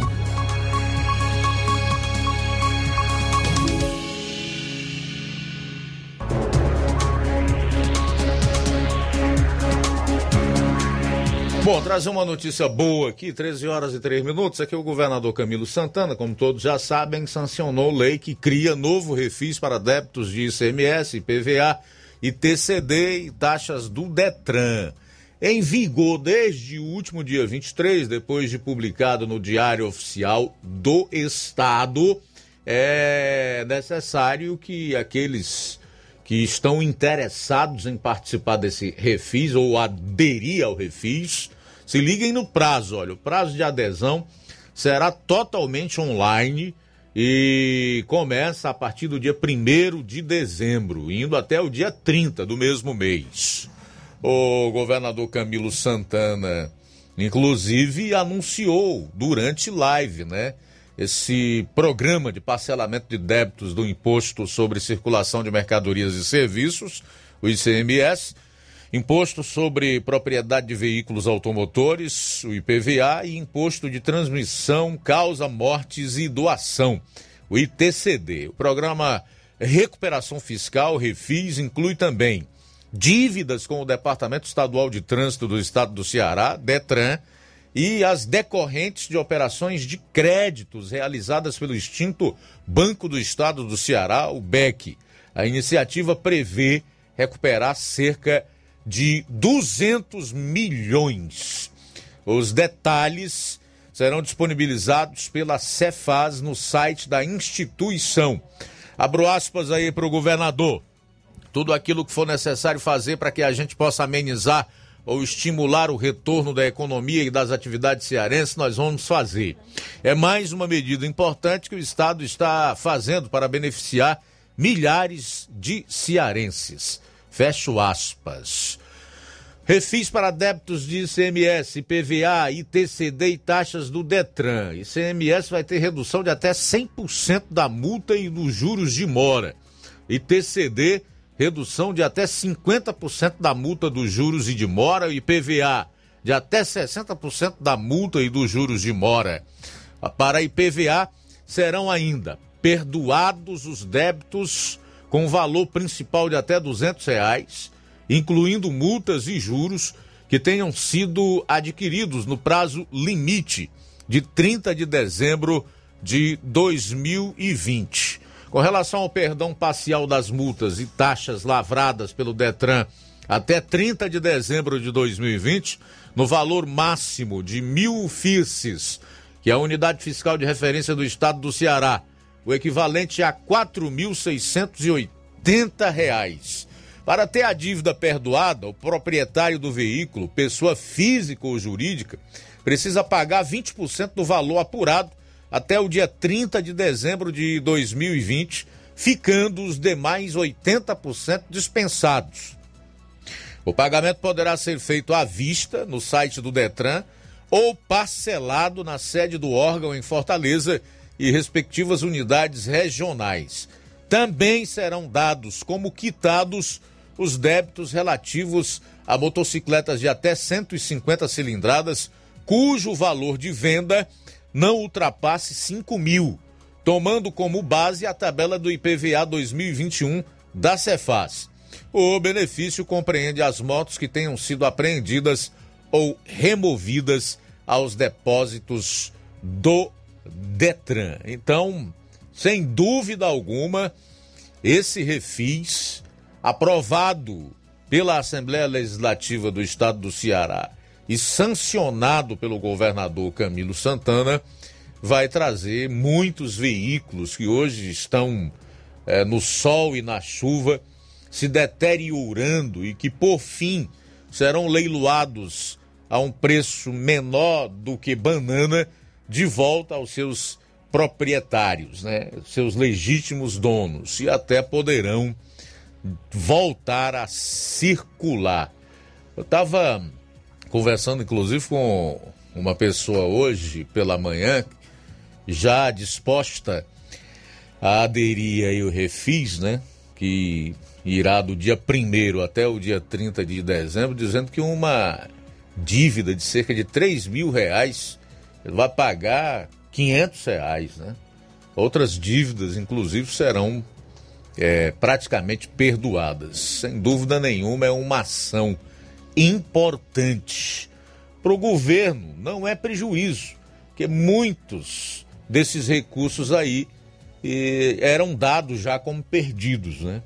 Bom, trazer uma notícia boa aqui, 13 horas e 3 minutos. Aqui o governador Camilo Santana, como todos já sabem, sancionou lei que cria novo refis para débitos de ICMS, IPVA, ITCD e taxas do Detran. em vigor desde o último dia 23, depois de publicado no Diário Oficial do Estado, é necessário que aqueles que estão interessados em participar desse refis ou aderir ao refis, se liguem no prazo, olha, o prazo de adesão será totalmente online e começa a partir do dia 1 de dezembro, indo até o dia 30 do mesmo mês. O governador Camilo Santana, inclusive, anunciou durante live, né? Esse programa de parcelamento de débitos do Imposto sobre Circulação de Mercadorias e Serviços, o ICMS, Imposto sobre Propriedade de Veículos Automotores, o IPVA, e Imposto de Transmissão, Causa, Mortes e Doação, o ITCD. O programa Recuperação Fiscal, Refis, inclui também dívidas com o Departamento Estadual de Trânsito do Estado do Ceará, DETRAN, e as decorrentes de operações de créditos realizadas pelo extinto Banco do Estado do Ceará, o BEC. A iniciativa prevê recuperar cerca de 200 milhões. Os detalhes serão disponibilizados pela Cefaz no site da instituição. Abro aspas aí para o governador tudo aquilo que for necessário fazer para que a gente possa amenizar ou estimular o retorno da economia e das atividades cearenses, nós vamos fazer. É mais uma medida importante que o Estado está fazendo para beneficiar milhares de cearenses. Fecho aspas. Refis para débitos de ICMS, PVA, ITCD e taxas do Detran. ICMS vai ter redução de até 100% da multa e dos juros de mora. ITCD redução de até 50% da multa dos juros e de mora e PVA de até 60% da multa e dos juros de mora. Para IPVA serão ainda perdoados os débitos com valor principal de até 200 reais, incluindo multas e juros que tenham sido adquiridos no prazo limite de 30 de dezembro de 2020. Com relação ao perdão parcial das multas e taxas lavradas pelo Detran até 30 de dezembro de 2020, no valor máximo de mil FIRCES, que é a unidade fiscal de referência do estado do Ceará, o equivalente a R$ 4.680. Para ter a dívida perdoada, o proprietário do veículo, pessoa física ou jurídica, precisa pagar 20% do valor apurado até o dia 30 de dezembro de 2020, ficando os demais 80% dispensados. O pagamento poderá ser feito à vista no site do Detran ou parcelado na sede do órgão em Fortaleza e respectivas unidades regionais. Também serão dados como quitados os débitos relativos a motocicletas de até 150 cilindradas, cujo valor de venda não ultrapasse 5 mil, tomando como base a tabela do IPVA 2021 da Cefaz. O benefício compreende as motos que tenham sido apreendidas ou removidas aos depósitos do Detran. Então, sem dúvida alguma, esse refis, aprovado pela Assembleia Legislativa do Estado do Ceará e sancionado pelo governador Camilo Santana, vai trazer muitos veículos que hoje estão é, no sol e na chuva se deteriorando e que, por fim, serão leiloados a um preço menor do que banana de volta aos seus proprietários, né? seus legítimos donos, e até poderão voltar a circular. Eu estava conversando, inclusive, com uma pessoa hoje pela manhã, já disposta a aderir aí o Refis, né? Que irá do dia 1 até o dia 30 de dezembro, dizendo que uma dívida de cerca de 3 mil reais vai pagar 500 reais, né? Outras dívidas, inclusive, serão é, praticamente perdoadas. Sem dúvida nenhuma, é uma ação importante. Para o governo não é prejuízo, porque muitos desses recursos aí eh, eram dados já como perdidos, né?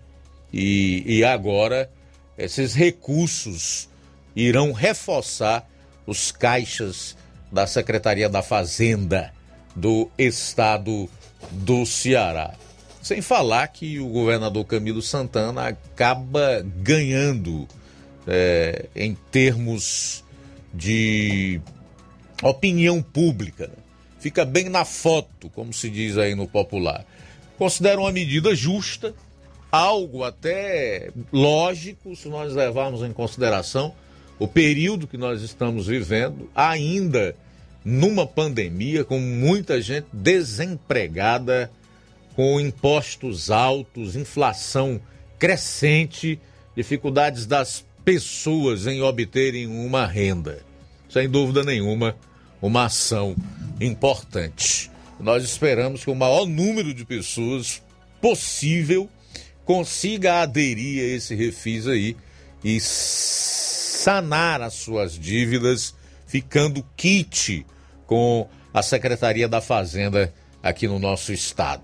E, e agora esses recursos irão reforçar os caixas da Secretaria da Fazenda do estado do Ceará. Sem falar que o governador Camilo Santana acaba ganhando é, em termos de opinião pública. Fica bem na foto, como se diz aí no popular. Considero uma medida justa, algo até lógico, se nós levarmos em consideração o período que nós estamos vivendo, ainda numa pandemia, com muita gente desempregada, com impostos altos, inflação crescente, dificuldades das pessoas em obterem uma renda. Sem dúvida nenhuma, uma ação importante. Nós esperamos que o maior número de pessoas possível consiga aderir a esse refis aí e sanar as suas dívidas, ficando kit com a Secretaria da Fazenda aqui no nosso estado.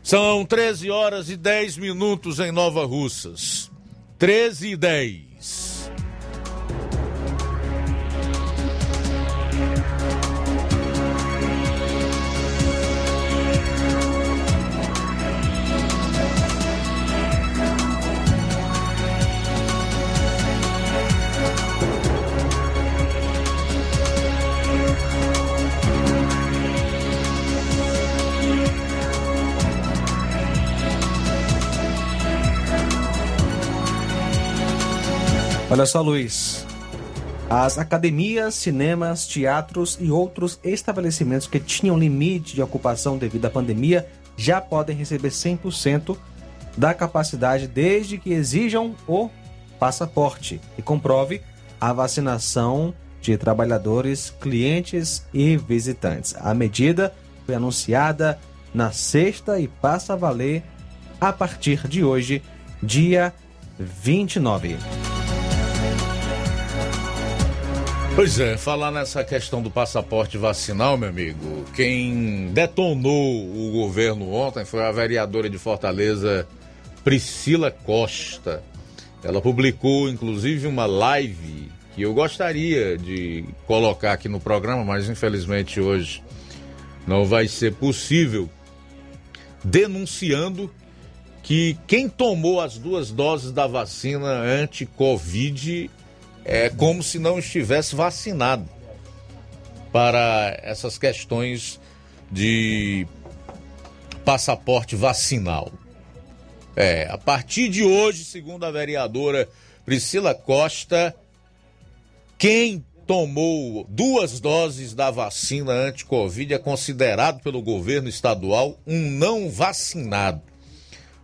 São 13 horas e 10 minutos em Nova Russas. 13 e 10. Olha só, Luiz. As academias, cinemas, teatros e outros estabelecimentos que tinham limite de ocupação devido à pandemia já podem receber 100% da capacidade desde que exijam o passaporte e comprove a vacinação de trabalhadores, clientes e visitantes. A medida foi anunciada na sexta e passa a valer a partir de hoje, dia 29. Pois é, falar nessa questão do passaporte vacinal, meu amigo, quem detonou o governo ontem foi a vereadora de Fortaleza, Priscila Costa. Ela publicou, inclusive, uma live que eu gostaria de colocar aqui no programa, mas infelizmente hoje não vai ser possível, denunciando que quem tomou as duas doses da vacina anti-Covid é como se não estivesse vacinado para essas questões de passaporte vacinal. É, a partir de hoje, segundo a vereadora Priscila Costa, quem tomou duas doses da vacina anti-Covid é considerado pelo governo estadual um não vacinado.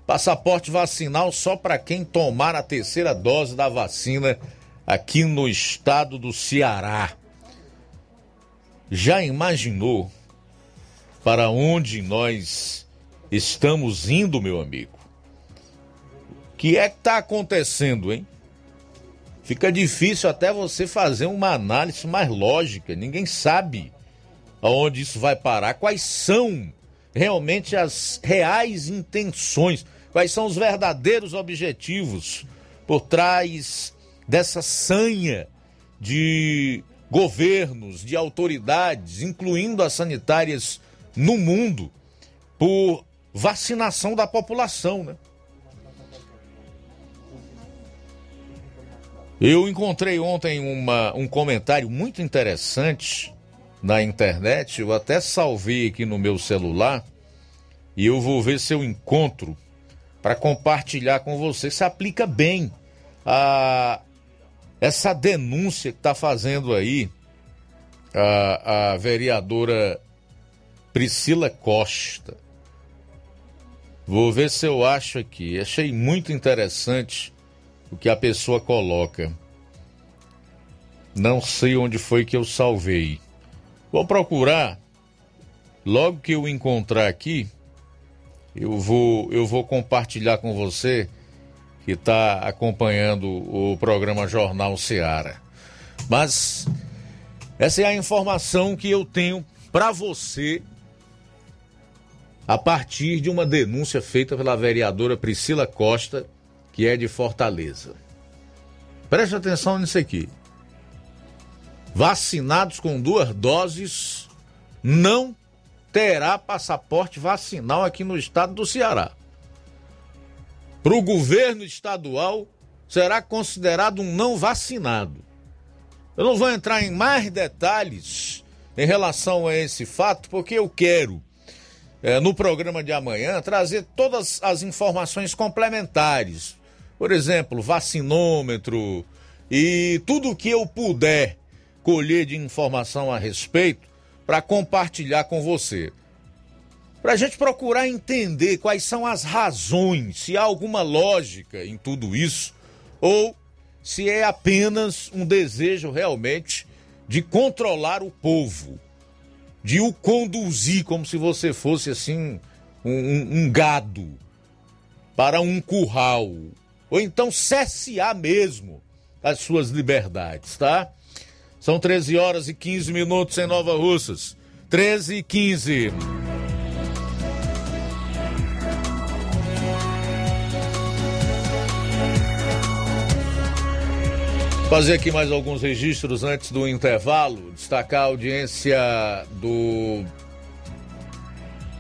Passaporte vacinal só para quem tomar a terceira dose da vacina aqui no estado do Ceará. Já imaginou para onde nós estamos indo, meu amigo? O que é que está acontecendo, hein? Fica difícil até você fazer uma análise mais lógica. Ninguém sabe aonde isso vai parar. Quais são realmente as reais intenções? Quais são os verdadeiros objetivos por trás dessa sanha de governos, de autoridades, incluindo as sanitárias no mundo, por vacinação da população, né? Eu encontrei ontem uma, um comentário muito interessante na internet, eu até salvei aqui no meu celular e eu vou ver se eu encontro para compartilhar com você. Se aplica bem a essa denúncia que está fazendo aí a, a vereadora Priscila Costa. Vou ver se eu acho aqui. Achei muito interessante o que a pessoa coloca. Não sei onde foi que eu salvei. Vou procurar. Logo que eu encontrar aqui, eu vou eu vou compartilhar com você que está acompanhando o programa Jornal Seara. Mas essa é a informação que eu tenho para você a partir de uma denúncia feita pela vereadora Priscila Costa, que é de Fortaleza. Preste atenção nisso aqui. vacinados com duas doses não terá passaporte vacinal aqui no estado do Ceará. Para o governo estadual, será considerado um não vacinado. Eu não vou entrar em mais detalhes em relação a esse fato, porque eu quero, é, no programa de amanhã, trazer todas as informações complementares. Por exemplo, vacinômetro e tudo o que eu puder colher de informação a respeito para compartilhar com você. Para a gente procurar entender quais são as razões, se há alguma lógica em tudo isso, ou se é apenas um desejo realmente de controlar o povo, de o conduzir como se você fosse assim um, um, gado para um curral, ou então cessear mesmo as suas liberdades, tá? São 13 horas e 15 minutos em Nova Russas. 13 e 15. Fazer aqui mais alguns registros antes do intervalo. Destacar a audiência do.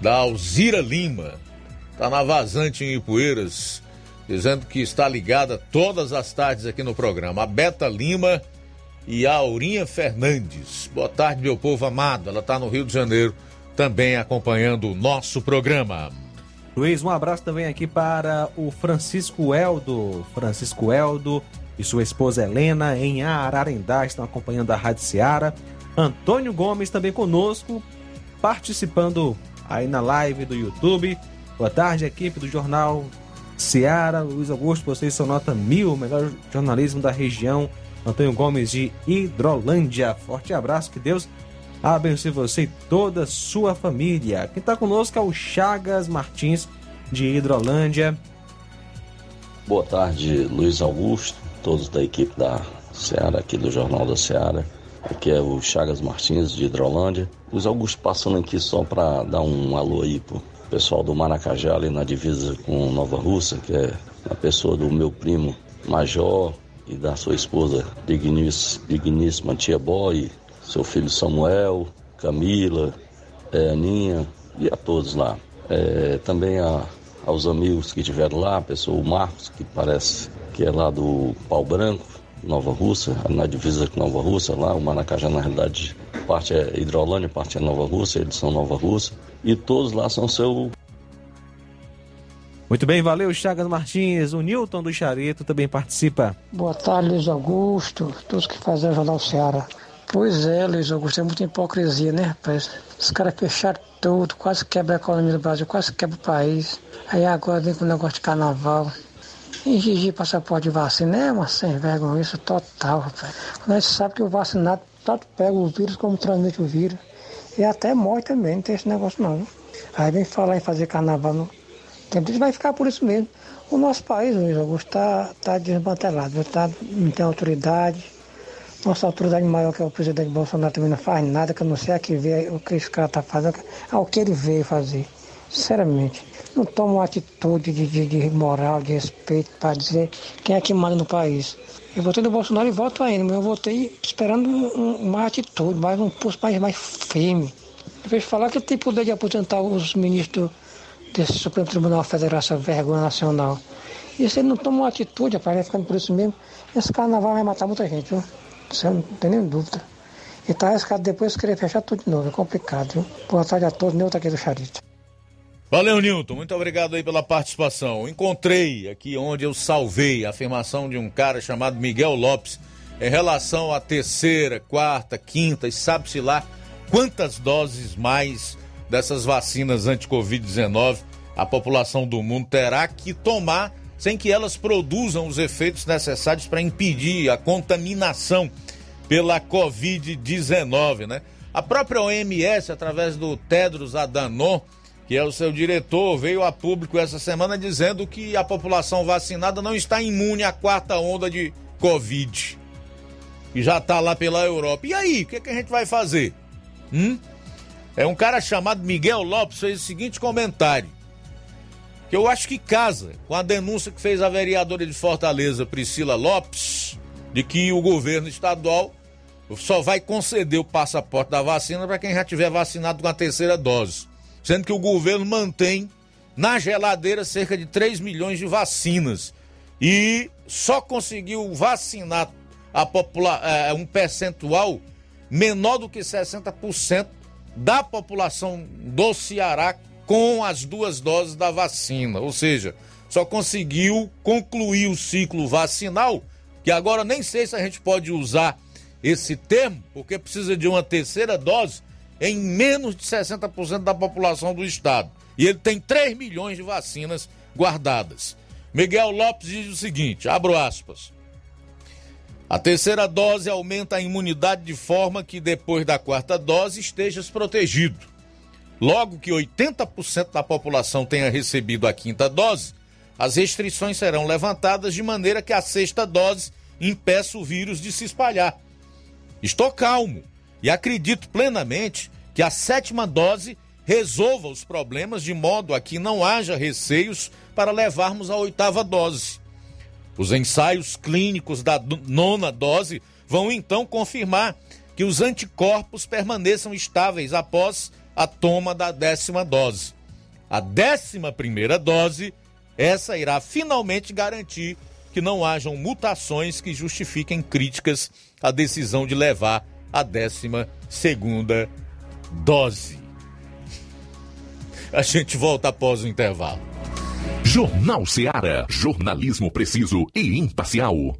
Da Alzira Lima. Está na vazante em Ipueiras. Dizendo que está ligada todas as tardes aqui no programa. A Beta Lima e a Aurinha Fernandes. Boa tarde, meu povo amado. Ela está no Rio de Janeiro também acompanhando o nosso programa. Luiz, um abraço também aqui para o Francisco Eldo. Francisco Eldo e sua esposa Helena em Ararendá estão acompanhando a Rádio Seara. Antônio Gomes também conosco, participando aí na live do YouTube. Boa tarde, equipe do Jornal Seara. Luiz Augusto, vocês são nota mil, melhor jornalismo da região. Antônio Gomes de Hidrolândia. Forte abraço, que Deus abençoe você e toda a sua família. Quem está conosco é o Chagas Martins de Hidrolândia. Boa tarde, Luiz Augusto todos da equipe da Seara, aqui do Jornal da Seara. Aqui é o Chagas Martins, de Hidrolândia. Os Augusto passando aqui só para dar um alô aí pro pessoal do Maracajá, ali na divisa com Nova Russa, que é a pessoa do meu primo Major e da sua esposa digníssima Tia Boy, seu filho Samuel, Camila, é, Aninha e a todos lá. É, também a, aos amigos que estiveram lá, a pessoa, o Marcos, que parece que é lá do Pau Branco, Nova Russa, na divisa com Nova Russa, lá o Maracajá na realidade parte é Hidrolândia, parte é Nova Russa, eles são Nova Russa, e todos lá são seu muito bem, valeu Chagas Martins, o Newton do Charito também participa. Boa tarde, Luiz Augusto, todos que fazem o Jornal Ceará. Pois é, Luiz Augusto, é muita hipocrisia, né, rapaz? Os caras fecharam tudo, quase quebra a economia do Brasil, quase quebra o país. Aí agora vem com o negócio de carnaval. Exigir passaporte de vacina é uma sem vergonha, isso total, rapaz. Gente sabe que o vacinado tanto pega o vírus como transmite o vírus. E até morre também, não tem esse negócio não. Aí vem falar em fazer carnaval no tempo, vai ficar por isso mesmo. O nosso país, Luiz Augusto, está tá desmantelado, tá, não tem autoridade. Nossa autoridade maior, que é o presidente Bolsonaro, também não faz nada, que eu não sei a que vê o que esse cara está fazendo, ao que ele veio fazer. Sinceramente não tomam atitude de, de, de moral, de respeito para dizer quem é que manda no país. Eu votei no Bolsonaro e voto ainda, mas eu votei esperando um, uma atitude, mais um posto mais, mais firme. Eu vejo falar que tem poder de aposentar os ministros desse Supremo Tribunal Federal, essa vergonha nacional. E se ele não toma uma atitude, aparece ficando por isso mesmo, esse carnaval vai matar muita gente, viu? Você não tem nem dúvida. E tá arriscado depois querer fechar tudo de novo, é complicado, viu? Boa tarde a todos, Neuta aqui do Charito. Valeu, Nilton. Muito obrigado aí pela participação. Encontrei aqui onde eu salvei a afirmação de um cara chamado Miguel Lopes em relação à terceira, quarta, quinta e sabe-se lá quantas doses mais dessas vacinas anti-Covid-19 a população do mundo terá que tomar sem que elas produzam os efeitos necessários para impedir a contaminação pela Covid-19, né? A própria OMS, através do Tedros Adhanom, que é o seu diretor, veio a público essa semana dizendo que a população vacinada não está imune à quarta onda de Covid. E já está lá pela Europa. E aí, o que, é que a gente vai fazer? Hum? É um cara chamado Miguel Lopes fez o seguinte comentário. Que eu acho que casa com a denúncia que fez a vereadora de Fortaleza, Priscila Lopes, de que o governo estadual só vai conceder o passaporte da vacina para quem já tiver vacinado com a terceira dose. Sendo que o governo mantém na geladeira cerca de 3 milhões de vacinas. E só conseguiu vacinar a é, um percentual menor do que 60% da população do Ceará com as duas doses da vacina. Ou seja, só conseguiu concluir o ciclo vacinal, que agora nem sei se a gente pode usar esse termo, porque precisa de uma terceira dose em menos de 60% da população do estado. E ele tem 3 milhões de vacinas guardadas. Miguel Lopes diz o seguinte: abro aspas. A terceira dose aumenta a imunidade de forma que depois da quarta dose estejas protegido. Logo que 80% da população tenha recebido a quinta dose, as restrições serão levantadas de maneira que a sexta dose impeça o vírus de se espalhar. Estou calmo e acredito plenamente que a sétima dose resolva os problemas de modo a que não haja receios para levarmos a oitava dose. Os ensaios clínicos da nona dose vão então confirmar que os anticorpos permaneçam estáveis após a toma da décima dose. A décima primeira dose, essa irá finalmente garantir que não hajam mutações que justifiquem críticas à decisão de levar a décima segunda dose. A gente volta após o intervalo. Jornal Seara. Jornalismo preciso e imparcial.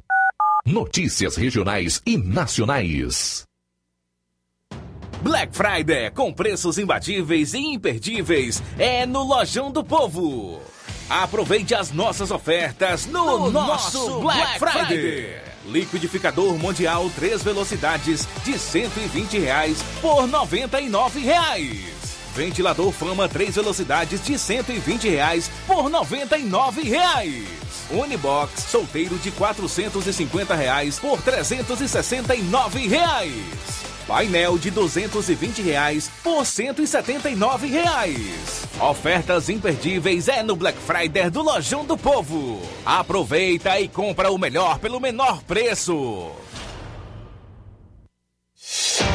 Notícias regionais e nacionais. Black Friday com preços imbatíveis e imperdíveis é no Lojão do Povo. Aproveite as nossas ofertas no, no nosso Black, Black Friday. Friday. Liquidificador Mundial 3 velocidades de 120 reais por 99 reais. Ventilador Fama 3 velocidades de 120 reais por 99 reais. Unibox solteiro de 450 reais por 369 reais. Painel de 220 reais por 179 reais. Ofertas imperdíveis é no Black Friday do Lojão do Povo. Aproveita e compra o melhor pelo menor preço.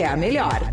é a melhor.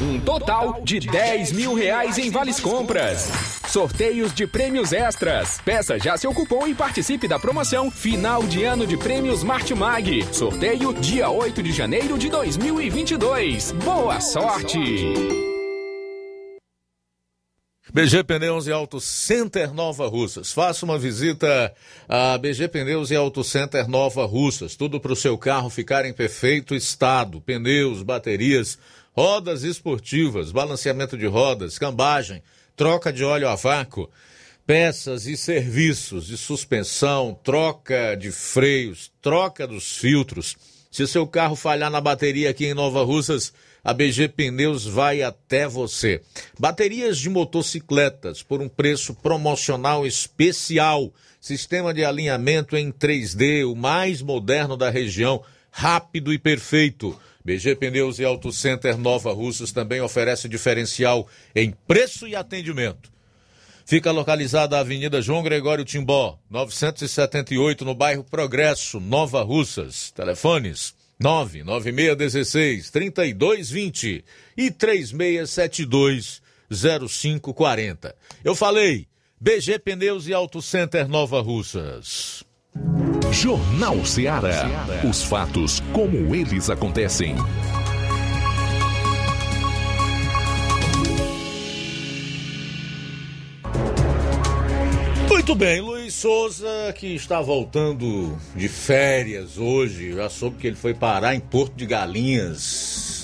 Um total de 10 mil reais em vales compras. Sorteios de prêmios extras. Peça já seu cupom e participe da promoção Final de Ano de Prêmios Martimag. Sorteio dia 8 de janeiro de 2022. Boa sorte! BG Pneus e Auto Center Nova Russas. Faça uma visita a BG Pneus e Auto Center Nova Russas. Tudo para o seu carro ficar em perfeito estado. Pneus, baterias rodas esportivas, balanceamento de rodas, cambagem, troca de óleo a vácuo, peças e serviços de suspensão, troca de freios, troca dos filtros. Se seu carro falhar na bateria aqui em Nova Russas, a BG Pneus vai até você. Baterias de motocicletas por um preço promocional especial. Sistema de alinhamento em 3D, o mais moderno da região, rápido e perfeito. BG Pneus e Auto Center Nova Russas também oferece diferencial em preço e atendimento. Fica localizada a Avenida João Gregório Timbó, 978, no bairro Progresso, Nova Russas. Telefones 99616 3220 e 3672 0540. Eu falei, BG Pneus e Auto Center Nova Russas. Jornal Ceará. Os fatos como eles acontecem. Muito bem, Luiz Souza, que está voltando de férias hoje, já soube que ele foi parar em Porto de Galinhas,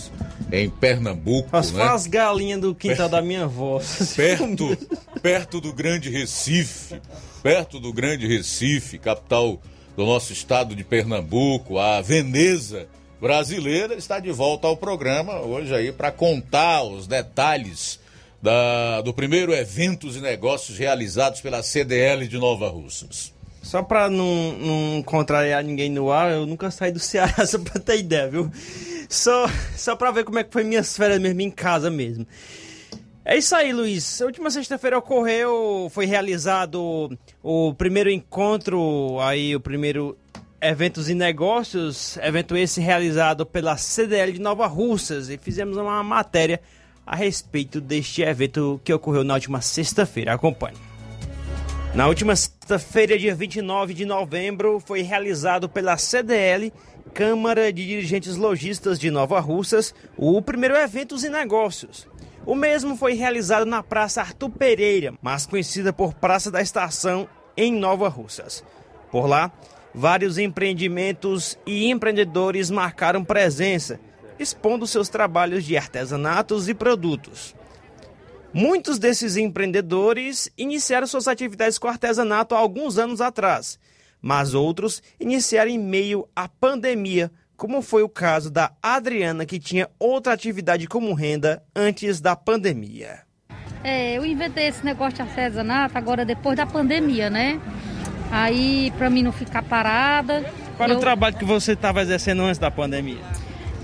em Pernambuco. As né? faz galinhas do quintal da minha avó. Perto, perto do Grande Recife, perto do Grande Recife, capital do nosso estado de Pernambuco, a Veneza brasileira, está de volta ao programa hoje aí para contar os detalhes da, do primeiro eventos e negócios realizados pela CDL de Nova Russas. Só para não, não contrariar ninguém no ar, eu nunca saí do Ceará, só para ter ideia, viu? Só, só para ver como é que foi minhas férias mesmo em casa mesmo. É isso aí, Luiz. A última sexta-feira ocorreu, foi realizado o primeiro encontro, aí o primeiro eventos e negócios, evento esse realizado pela CDL de Nova Russas e fizemos uma matéria a respeito deste evento que ocorreu na última sexta-feira. Acompanhe. Na última sexta-feira, dia 29 de novembro, foi realizado pela CDL, Câmara de Dirigentes Logistas de Nova Russas, o primeiro Eventos e Negócios. O mesmo foi realizado na Praça Arthur Pereira, mais conhecida por Praça da Estação, em Nova Russas. Por lá, vários empreendimentos e empreendedores marcaram presença, expondo seus trabalhos de artesanatos e produtos. Muitos desses empreendedores iniciaram suas atividades com artesanato há alguns anos atrás, mas outros iniciaram em meio à pandemia como foi o caso da Adriana, que tinha outra atividade como renda antes da pandemia. É, eu inventei esse negócio de artesanato agora depois da pandemia, né? Aí, para mim não ficar parada. Qual era eu... o trabalho que você estava exercendo antes da pandemia?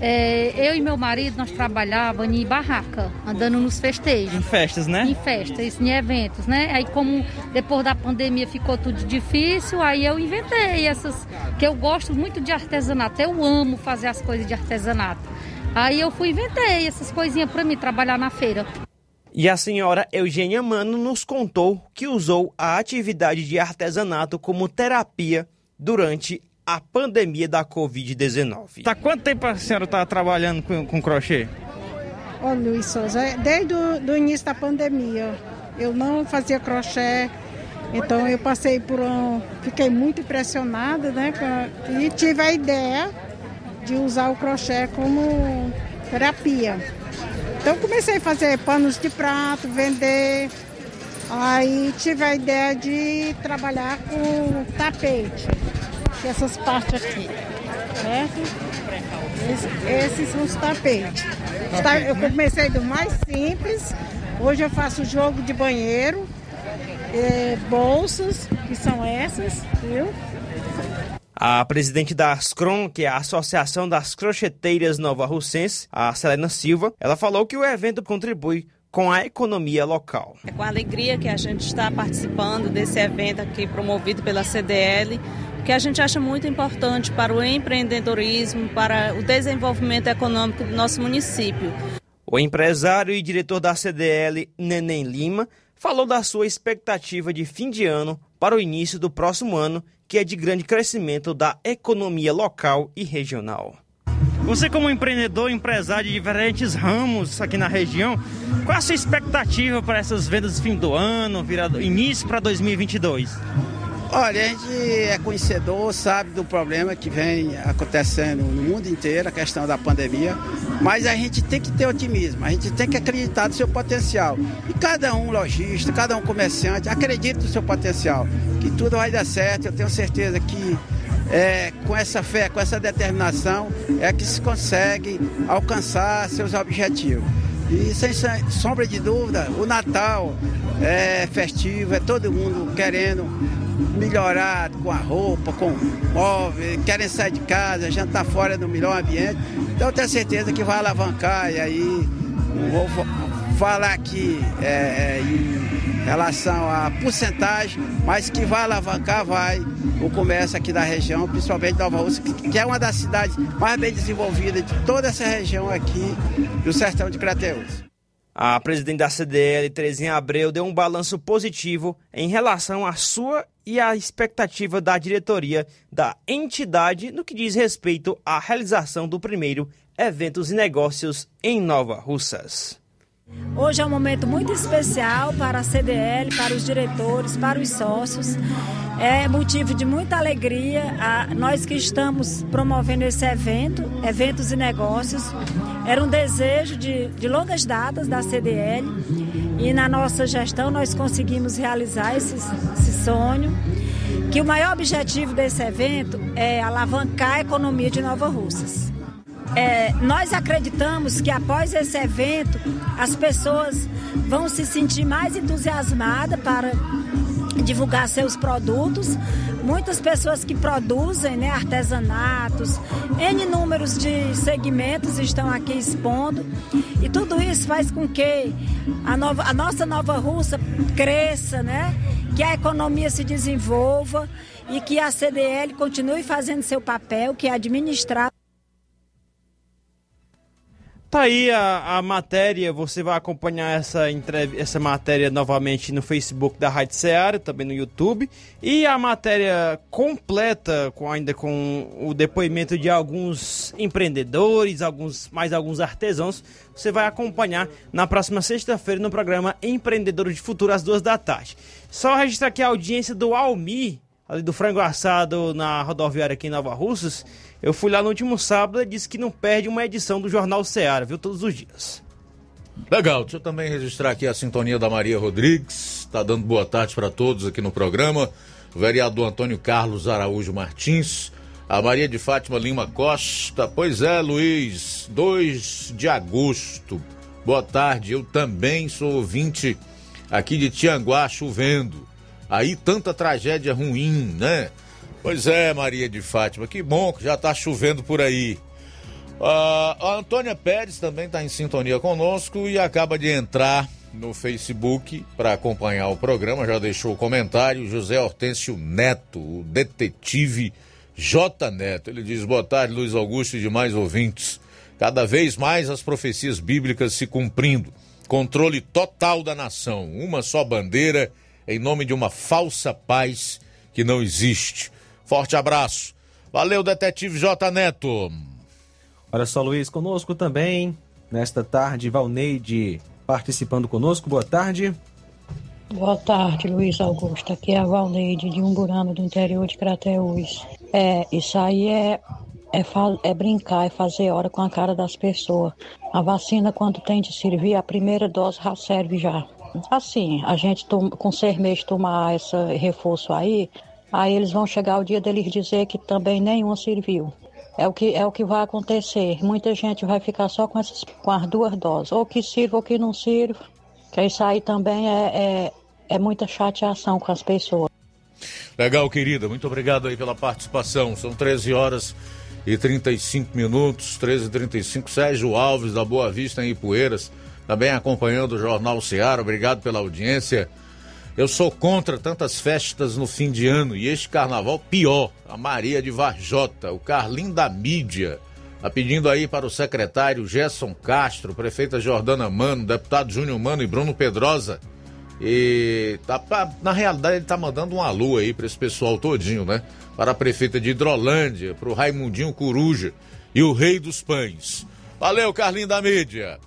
É, eu e meu marido, nós trabalhávamos em barraca, andando nos festejos. Em festas, né? Em festas, em eventos, né? Aí como depois da pandemia ficou tudo difícil, aí eu inventei essas, que eu gosto muito de artesanato, eu amo fazer as coisas de artesanato. Aí eu fui inventei essas coisinhas para mim trabalhar na feira. E a senhora Eugênia Mano nos contou que usou a atividade de artesanato como terapia durante a pandemia da Covid-19. Tá quanto tempo a senhora está trabalhando com, com crochê? Ô Luiz Souza, é desde o início da pandemia. Eu não fazia crochê, então eu passei por um. Fiquei muito impressionada, né? E tive a ideia de usar o crochê como terapia. Então comecei a fazer panos de prato, vender. Aí tive a ideia de trabalhar com tapete, que essas partes aqui, certo? Esses, esses são os tapetes. Eu comecei do mais simples, hoje eu faço jogo de banheiro, é, bolsas, que são essas, viu? A presidente da Ascrom, que é a Associação das Crocheteiras Nova Russense, a Selena Silva, ela falou que o evento contribui com a economia local. É com alegria que a gente está participando desse evento aqui promovido pela CDL, que a gente acha muito importante para o empreendedorismo, para o desenvolvimento econômico do nosso município. O empresário e diretor da CDL, Neném Lima, falou da sua expectativa de fim de ano para o início do próximo ano, que é de grande crescimento da economia local e regional. Você, como empreendedor, empresário de diferentes ramos aqui na região, qual a sua expectativa para essas vendas de fim do ano, virado, início para 2022? Olha, a gente é conhecedor, sabe do problema que vem acontecendo no mundo inteiro, a questão da pandemia, mas a gente tem que ter otimismo, a gente tem que acreditar no seu potencial. E cada um lojista, cada um comerciante, acredita no seu potencial, que tudo vai dar certo. Eu tenho certeza que é, com essa fé, com essa determinação, é que se consegue alcançar seus objetivos. E sem sombra de dúvida, o Natal é festivo, é todo mundo querendo melhorar com a roupa, com o móvel, querem sair de casa, jantar fora no melhor ambiente. Então eu tenho certeza que vai alavancar e aí vou falar aqui é, é, em relação à porcentagem, mas que vai alavancar, vai o comércio aqui da região, principalmente Nova Rússia, que é uma das cidades mais bem desenvolvidas de toda essa região aqui do sertão de Crateus. A presidente da CDL, Terezinha Abreu, deu um balanço positivo em relação à sua e à expectativa da diretoria da entidade no que diz respeito à realização do primeiro Eventos e Negócios em Nova Russas. Hoje é um momento muito especial para a CDL, para os diretores, para os sócios. É motivo de muita alegria a nós que estamos promovendo esse evento, eventos e negócios. Era um desejo de, de longas datas da CDL e na nossa gestão nós conseguimos realizar esse, esse sonho. Que o maior objetivo desse evento é alavancar a economia de Nova Russas. É, nós acreditamos que após esse evento as pessoas vão se sentir mais entusiasmadas para divulgar seus produtos. Muitas pessoas que produzem né, artesanatos, N números de segmentos estão aqui expondo. E tudo isso faz com que a, nova, a nossa Nova Russa cresça, né? que a economia se desenvolva e que a CDL continue fazendo seu papel, que é administrar Tá aí a, a matéria, você vai acompanhar essa, essa matéria novamente no Facebook da Rádio Seara, também no YouTube. E a matéria completa, com, ainda com o depoimento de alguns empreendedores, alguns mais alguns artesãos, você vai acompanhar na próxima sexta-feira no programa Empreendedores de Futuro, às duas da tarde. Só registrar aqui a audiência do Almi, ali do frango assado na rodoviária aqui em Nova Russas. Eu fui lá no último sábado e disse que não perde uma edição do Jornal Ceará, viu? Todos os dias. Legal, deixa eu também registrar aqui a sintonia da Maria Rodrigues, tá dando boa tarde para todos aqui no programa. O vereador Antônio Carlos Araújo Martins, a Maria de Fátima Lima Costa. Pois é, Luiz, 2 de agosto. Boa tarde, eu também sou ouvinte aqui de Tianguá chovendo. Aí tanta tragédia ruim, né? Pois é, Maria de Fátima, que bom que já está chovendo por aí. Uh, a Antônia Pérez também está em sintonia conosco e acaba de entrar no Facebook para acompanhar o programa, já deixou o comentário. José Hortêncio Neto, o detetive J. Neto. Ele diz: Boa tarde, Luiz Augusto e demais ouvintes. Cada vez mais as profecias bíblicas se cumprindo. Controle total da nação, uma só bandeira, em nome de uma falsa paz que não existe. Forte abraço. Valeu, detetive J. Neto. Olha só, Luiz, conosco também, nesta tarde, Valneide participando conosco. Boa tarde. Boa tarde, Luiz Augusto. Aqui é a Valneide de Umburano, do interior de Crateús. É, isso aí é é, é brincar, é fazer hora com a cara das pessoas. A vacina, quando tem de servir, a primeira dose já serve já. Assim, a gente com seis meses tomar esse reforço aí, aí eles vão chegar o dia deles dizer que também nenhuma serviu. É o que, é o que vai acontecer. Muita gente vai ficar só com, essas, com as duas doses. Ou que sirva ou que não sirva. Que isso aí também é, é, é muita chateação com as pessoas. Legal, querida. Muito obrigado aí pela participação. São 13 horas e 35 minutos, 13 e 35 Sérgio Alves, da Boa Vista, em Ipueiras, também acompanhando o Jornal Ceará. Obrigado pela audiência. Eu sou contra tantas festas no fim de ano e este carnaval pior. A Maria de Varjota, o Carlinho da Mídia, tá pedindo aí para o secretário Gerson Castro, prefeita Jordana Mano, deputado Júnior Mano e Bruno Pedrosa. E tá, na realidade ele tá mandando uma lua aí para esse pessoal todinho, né? Para a prefeita de Hidrolândia, para o Raimundinho Coruja e o Rei dos Pães. Valeu, Carlinho da Mídia.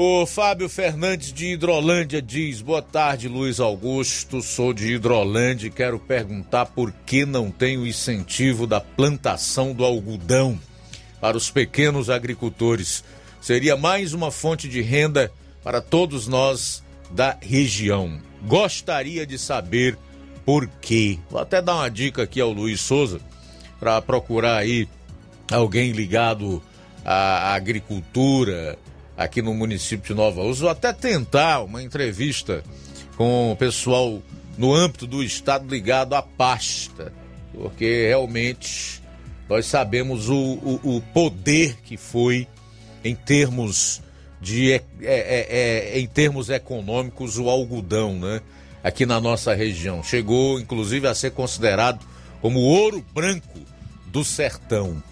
O Fábio Fernandes de Hidrolândia diz: Boa tarde, Luiz Augusto. Sou de Hidrolândia e quero perguntar por que não tem o incentivo da plantação do algodão para os pequenos agricultores. Seria mais uma fonte de renda para todos nós da região. Gostaria de saber por quê. Vou até dar uma dica aqui ao Luiz Souza para procurar aí alguém ligado à agricultura aqui no município de Nova ou até tentar uma entrevista com o pessoal no âmbito do estado ligado à pasta, porque realmente nós sabemos o, o, o poder que foi em termos de é, é, é, é, em termos econômicos o algodão, né? Aqui na nossa região chegou, inclusive, a ser considerado como ouro branco do sertão.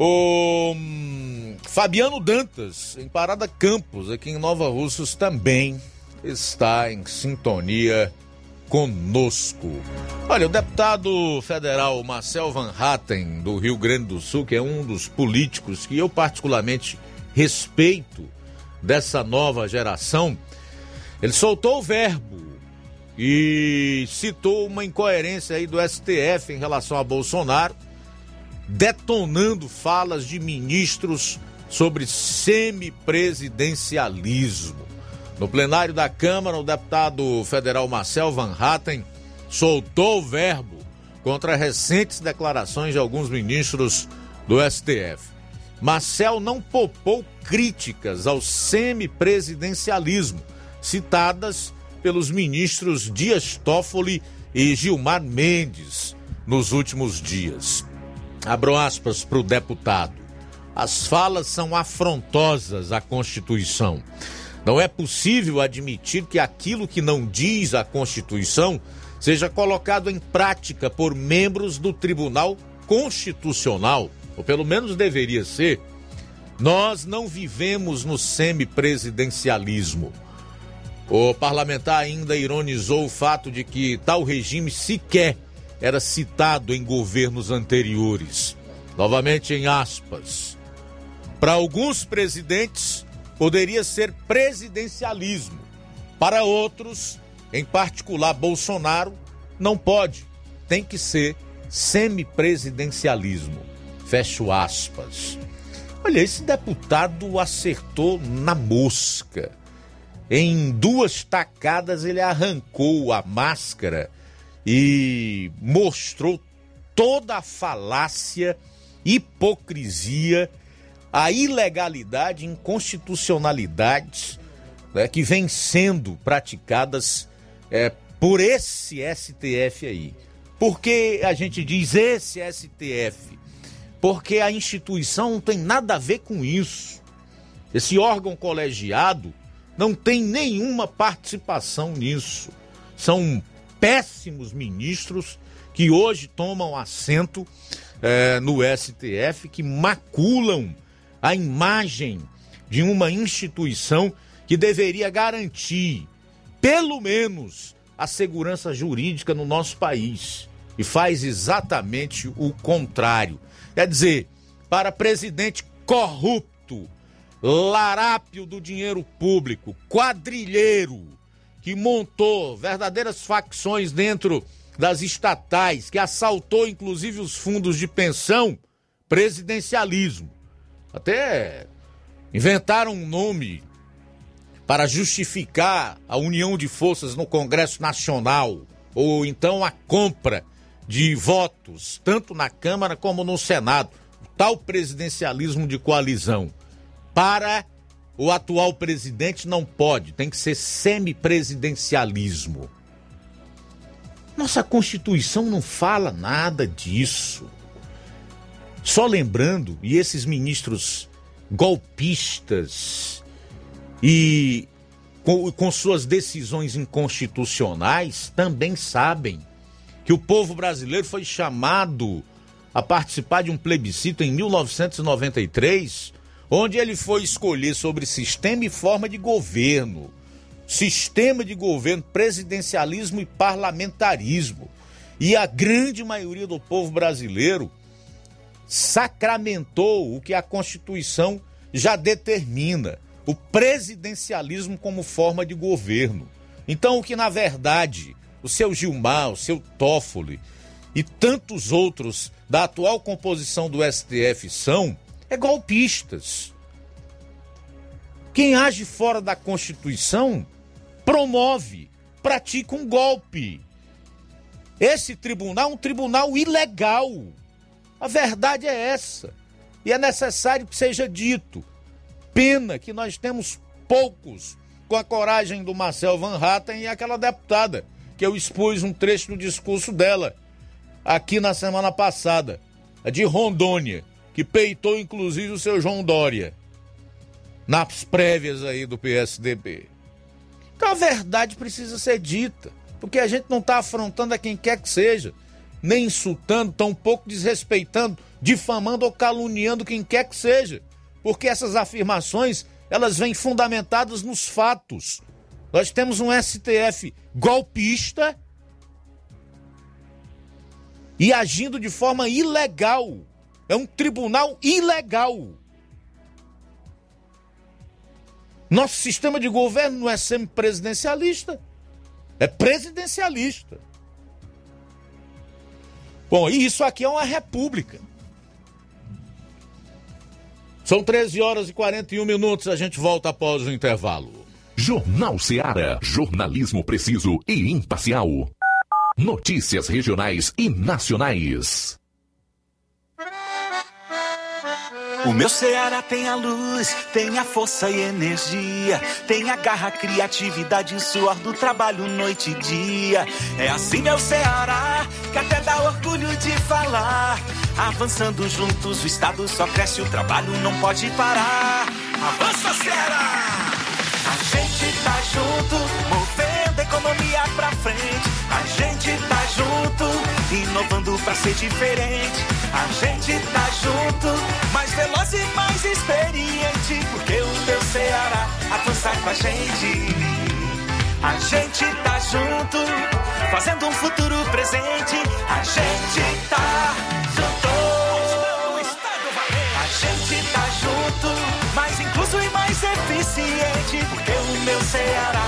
O hum, Fabiano Dantas, em Parada Campos, aqui em Nova Russos, também está em sintonia conosco. Olha, o deputado federal Marcel Van Hatten, do Rio Grande do Sul, que é um dos políticos que eu particularmente respeito dessa nova geração, ele soltou o verbo e citou uma incoerência aí do STF em relação a Bolsonaro detonando falas de ministros sobre semipresidencialismo. No plenário da Câmara, o deputado federal Marcel Van Hatten soltou o verbo contra recentes declarações de alguns ministros do STF. Marcel não poupou críticas ao semipresidencialismo, citadas pelos ministros Dias Toffoli e Gilmar Mendes nos últimos dias. Abro aspas para o deputado. As falas são afrontosas à Constituição. Não é possível admitir que aquilo que não diz a Constituição seja colocado em prática por membros do Tribunal Constitucional, ou pelo menos deveria ser. Nós não vivemos no semipresidencialismo. O parlamentar ainda ironizou o fato de que tal regime sequer era citado em governos anteriores. Novamente em aspas. Para alguns presidentes, poderia ser presidencialismo. Para outros, em particular Bolsonaro, não pode. Tem que ser semipresidencialismo. Fecho aspas. Olha, esse deputado acertou na mosca. Em duas tacadas, ele arrancou a máscara e mostrou toda a falácia, hipocrisia, a ilegalidade, inconstitucionalidades né, que vem sendo praticadas é, por esse STF aí. Por que a gente diz esse STF? Porque a instituição não tem nada a ver com isso. Esse órgão colegiado não tem nenhuma participação nisso. São péssimos ministros que hoje tomam assento é, no STF, que maculam a imagem de uma instituição que deveria garantir, pelo menos, a segurança jurídica no nosso país. E faz exatamente o contrário. Quer dizer, para presidente corrupto, larápio do dinheiro público, quadrilheiro, que montou verdadeiras facções dentro das estatais, que assaltou inclusive os fundos de pensão, presidencialismo. Até inventaram um nome para justificar a união de forças no Congresso Nacional, ou então a compra de votos, tanto na Câmara como no Senado, o tal presidencialismo de coalizão. Para o atual presidente não pode, tem que ser semipresidencialismo. Nossa Constituição não fala nada disso. Só lembrando, e esses ministros golpistas e com, com, suas decisões inconstitucionais também sabem que o povo brasileiro foi chamado a participar de um plebiscito em 1993 onde ele foi escolher sobre sistema e forma de governo, sistema de governo, presidencialismo e parlamentarismo. E a grande maioria do povo brasileiro sacramentou o que a Constituição já determina, o presidencialismo como forma de governo. Então, o que na verdade o seu Gilmar, o seu Toffoli e tantos outros da atual composição do STF são é golpistas. Quem age fora da Constituição promove, pratica um golpe. Esse tribunal é um tribunal ilegal. A verdade é essa. E é necessário que seja dito. Pena que nós temos poucos com a coragem do Marcel Van Hatten e aquela deputada, que eu expus um trecho do discurso dela aqui na semana passada, de Rondônia, que peitou inclusive o seu João Dória nas prévias aí do PSDB. Então a verdade precisa ser dita, porque a gente não está afrontando a quem quer que seja, nem insultando, tampouco desrespeitando, difamando ou caluniando quem quer que seja, porque essas afirmações elas vêm fundamentadas nos fatos. Nós temos um STF golpista e agindo de forma ilegal é um tribunal ilegal. Nosso sistema de governo não é semipresidencialista, é presidencialista. Bom, e isso aqui é uma república. São 13 horas e 41 minutos, a gente volta após o intervalo. Jornal Seara, jornalismo preciso e imparcial. Notícias regionais e nacionais. O meu Ceará tem a luz, tem a força e energia, tem a garra, criatividade e suor do trabalho noite e dia. É assim meu Ceará, que até dá orgulho de falar. Avançando juntos, o estado só cresce, o trabalho não pode parar. Avança Ceará! A gente tá junto, movendo economia pra frente. A gente tá junto, inovando pra ser diferente. A gente tá junto, mais veloz e mais experiente. Porque o teu Ceará avança com a gente. A gente tá junto, fazendo um futuro presente. A gente tá junto. A gente tá junto, mais incluso e mais eficiente. Porque o meu Ceará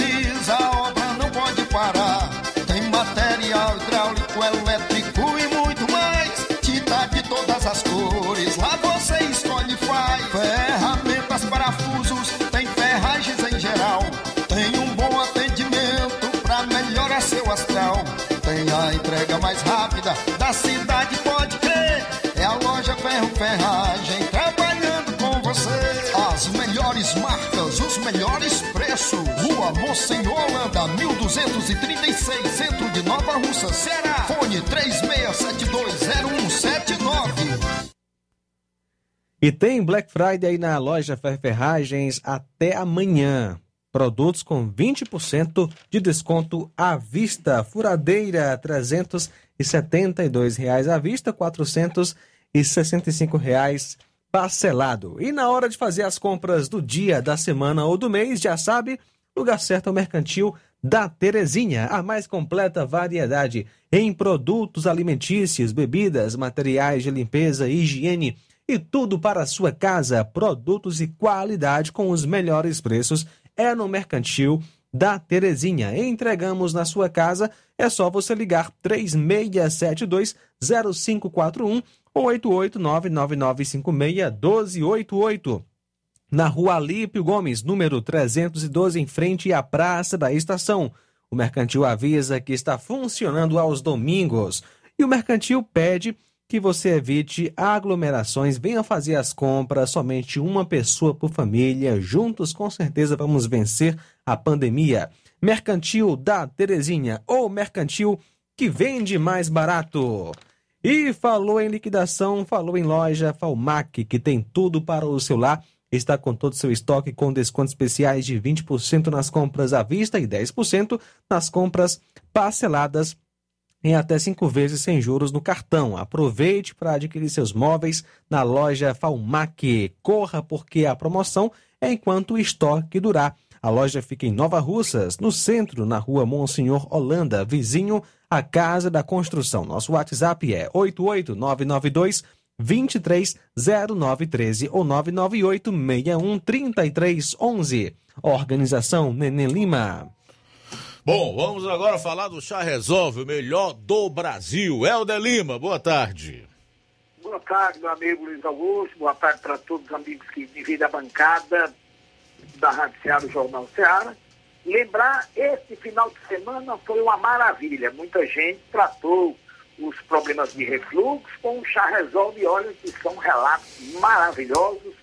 entrega mais rápida da cidade, pode crer. É a loja Ferro Ferragem trabalhando com você. As melhores marcas, os melhores preços. Rua Monsenhor Holanda, 1236, centro de Nova Russa, Ceará. Fone 36720179. E tem Black Friday aí na loja Fer- Ferragens até amanhã. Produtos com 20% de desconto à vista. Furadeira, 372 reais à vista, 465 reais parcelado. E na hora de fazer as compras do dia, da semana ou do mês, já sabe, lugar certo é o Mercantil da Terezinha, a mais completa variedade em produtos alimentícios, bebidas, materiais de limpeza higiene e tudo para a sua casa, produtos e qualidade com os melhores preços é no Mercantil da Terezinha. Entregamos na sua casa, é só você ligar 3672 0541 ou 889-9956-1288. Na rua Alípio Gomes, número 312, em frente à Praça da Estação. O Mercantil avisa que está funcionando aos domingos. E o Mercantil pede que você evite aglomerações, venha fazer as compras, somente uma pessoa por família. Juntos, com certeza, vamos vencer a pandemia. Mercantil da Terezinha, ou mercantil que vende mais barato. E falou em liquidação, falou em loja Falmac, que tem tudo para o celular. Está com todo o seu estoque com descontos especiais de 20% nas compras à vista e 10% nas compras parceladas em até cinco vezes sem juros no cartão. Aproveite para adquirir seus móveis na loja Falmac. Corra porque a promoção é enquanto o estoque durar. A loja fica em Nova Russas, no centro, na rua Monsenhor Holanda, vizinho à Casa da Construção. Nosso WhatsApp é 88992 230913 ou 998 613311. Organização Nenê Lima. Bom, vamos agora falar do Chá Resolve, o melhor do Brasil. Helder Lima, boa tarde. Boa tarde, meu amigo Luiz Augusto. Boa tarde para todos os amigos que dividem a bancada da Rádio Ceará do Jornal Ceará. Lembrar, esse final de semana foi uma maravilha. Muita gente tratou os problemas de refluxo com o Chá Resolve. Olha que são relatos maravilhosos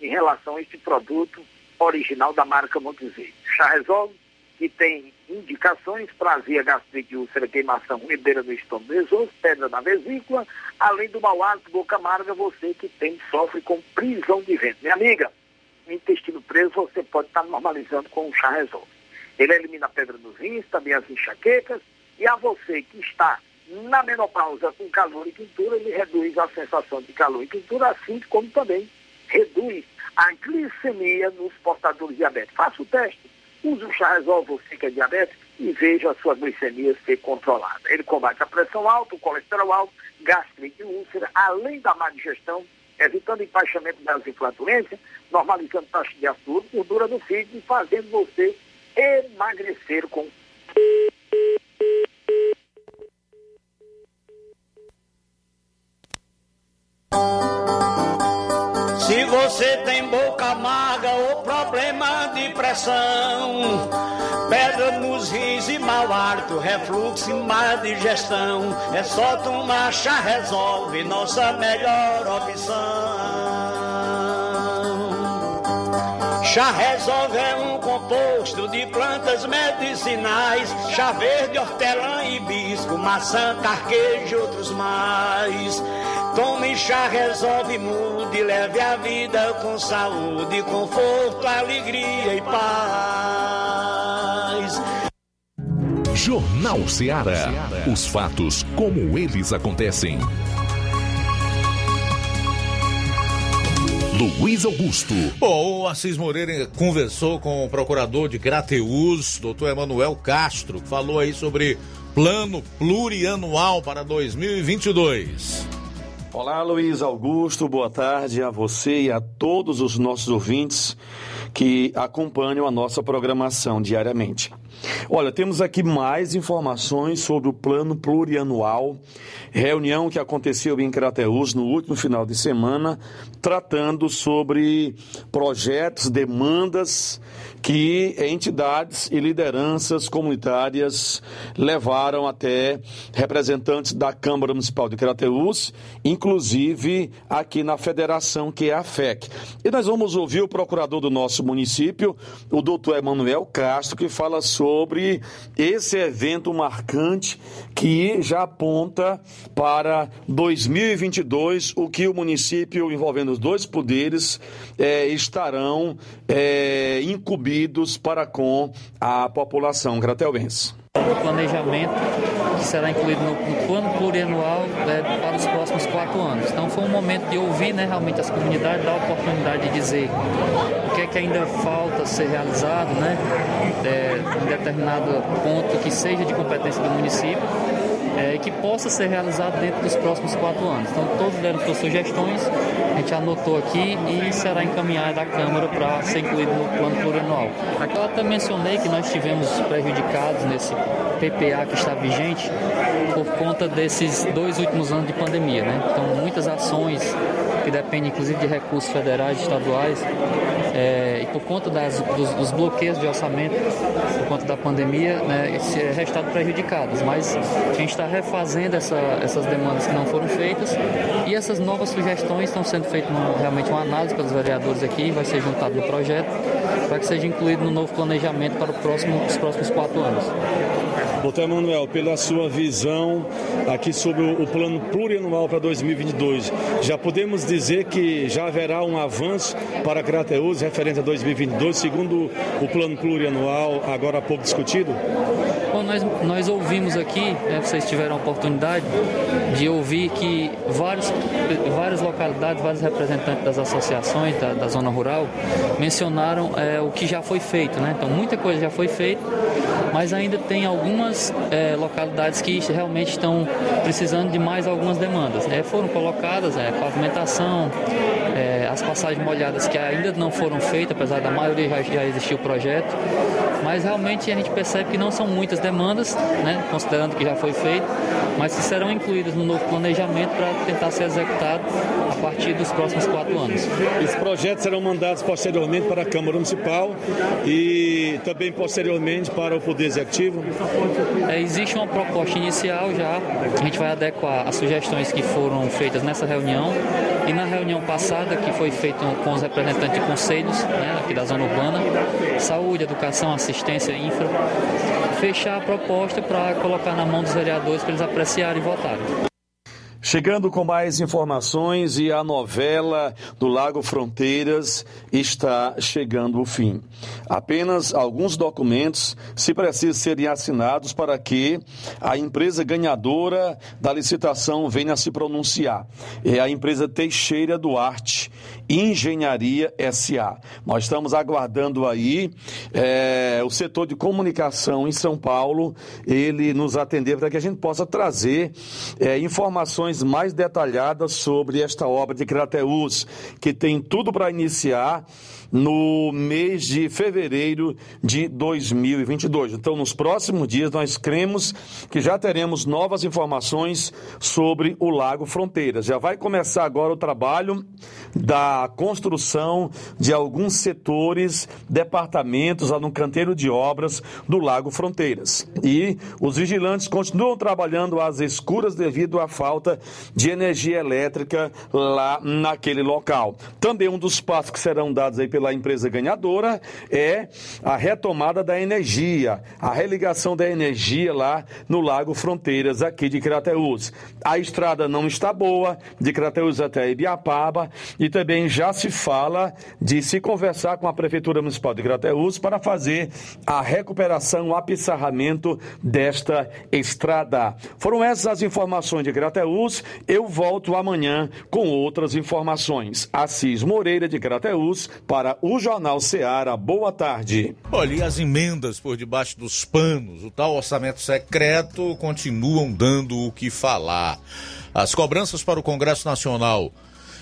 em relação a este produto original da marca Montezei. Chá Resolve, que tem indicações para azia, gastrite, úlcera, queimação, ribeira do estômago, esôfago, pedra na vesícula, além do mau hálito, boca amarga, você que tem, sofre com prisão de vento. Minha amiga, intestino preso você pode estar normalizando com o chá resolve. Ele elimina a pedra nos rins, também as enxaquecas, e a você que está na menopausa com calor e quintura, ele reduz a sensação de calor e quintura, assim como também reduz a glicemia nos portadores diabéticos. Faça o teste. Use o chá resolve que é diabético e veja a sua glicemia ser controlada. Ele combate a pressão alta, o colesterol alto, gastrite e úlcera, além da má digestão, evitando empaixamento das inflatuências, normalizando taxa de açúcar, gordura do fígado e fazendo você emagrecer com Se você tem boca amarga ou problema de pressão, pedra nos rins e mau hálito, refluxo e má digestão, é só tomar chá resolve, nossa melhor opção. Chá resolve é um composto de plantas medicinais, chá verde, hortelã, hibisco, maçã, carquejo e outros mais. Tome chá, resolve, mude, leve a vida com saúde, conforto, alegria e paz. Jornal Ceará. Os fatos como eles acontecem. Luiz Augusto. Bom, o Assis Moreira conversou com o procurador de Grateus, doutor Emanuel Castro, que falou aí sobre plano plurianual para 2022. Olá, Luiz Augusto, boa tarde a você e a todos os nossos ouvintes que acompanham a nossa programação diariamente. Olha, temos aqui mais informações sobre o plano plurianual, reunião que aconteceu em Crateus no último final de semana, tratando sobre projetos, demandas que entidades e lideranças comunitárias levaram até representantes da Câmara Municipal de Crateus, inclusive aqui na federação que é a FEC. E nós vamos ouvir o procurador do nosso município, o doutor Emanuel Castro, que fala sobre esse evento marcante que já aponta para 2022 o que o município, envolvendo os dois poderes, eh, estarão eh, incumbidos para com a população gratelense. O planejamento que será incluído no, no plano plurianual né, para os próximos quatro anos. Então foi um momento de ouvir né, realmente as comunidades, dar a oportunidade de dizer o que é que ainda falta ser realizado, né, é, em determinado ponto que seja de competência do município é, que possa ser realizado dentro dos próximos quatro anos. Então, todos deram suas sugestões, a gente anotou aqui e será encaminhado à Câmara para ser incluído no plano plurianual. Aqui eu até mencionei que nós tivemos prejudicados nesse PPA que está vigente por conta desses dois últimos anos de pandemia, né? Então, muitas ações que dependem inclusive de recursos federais e estaduais, é, e por conta das, dos, dos, bloqueios de orçamento, por conta da pandemia, né, esse é restado prejudicados. Mas a gente está refazendo essa, essas demandas que não foram feitas e essas novas sugestões estão sendo feitas realmente uma análise pelos vereadores aqui, vai ser juntado no projeto para que seja incluído no novo planejamento para próximo, os próximos quatro anos. Doutor Emanuel, pela sua visão aqui sobre o plano plurianual para 2022, já podemos dizer que já haverá um avanço para Crateus referente a 2022, segundo o plano plurianual agora há pouco discutido? Nós, nós ouvimos aqui, né, vocês tiveram a oportunidade de ouvir que vários, várias localidades, vários representantes das associações da, da zona rural mencionaram é, o que já foi feito, né? Então muita coisa já foi feita, mas ainda tem algumas é, localidades que realmente estão precisando de mais algumas demandas. Né? Foram colocadas é, pavimentação, é, as passagens molhadas que ainda não foram feitas, apesar da maioria já, já existir o projeto, mas realmente a gente percebe que não são muitas demandas, né, considerando que já foi feito, mas que serão incluídas no novo planejamento para tentar ser executado a partir dos próximos quatro anos. Os projetos serão mandados posteriormente para a Câmara Municipal e também posteriormente para o Poder Executivo? É, existe uma proposta inicial já, a gente vai adequar as sugestões que foram feitas nessa reunião e na reunião passada, que foi feita com os representantes de conselhos né, aqui da zona urbana, saúde, educação, assistência, infra, fechar a proposta para colocar na mão dos vereadores para eles apreciarem e votarem. Chegando com mais informações e a novela do Lago Fronteiras está chegando ao fim. Apenas alguns documentos se precisam serem assinados para que a empresa ganhadora da licitação venha a se pronunciar. É a empresa Teixeira Duarte Engenharia SA. Nós estamos aguardando aí é, o setor de comunicação em São Paulo ele nos atender para que a gente possa trazer é, informações mais detalhadas sobre esta obra de Crateus, que tem tudo para iniciar no mês de fevereiro de 2022. Então, nos próximos dias, nós cremos que já teremos novas informações sobre o Lago Fronteiras. Já vai começar agora o trabalho da construção de alguns setores, departamentos no canteiro de obras do Lago Fronteiras. E os vigilantes continuam trabalhando às escuras devido à falta de energia elétrica lá naquele local. Também um dos passos que serão dados aí pela empresa ganhadora é a retomada da energia, a religação da energia lá no Lago Fronteiras, aqui de Crateús. A estrada não está boa, de Crateús até Ibiapaba, e também já se fala de se conversar com a Prefeitura Municipal de Crateús para fazer a recuperação, o apissarramento desta estrada. Foram essas as informações de Crateús. Eu volto amanhã com outras informações. Assis Moreira de Crateús para o Jornal Ceará. Boa tarde. Olha, e as emendas por debaixo dos panos, o tal orçamento secreto, continuam dando o que falar. As cobranças para o Congresso Nacional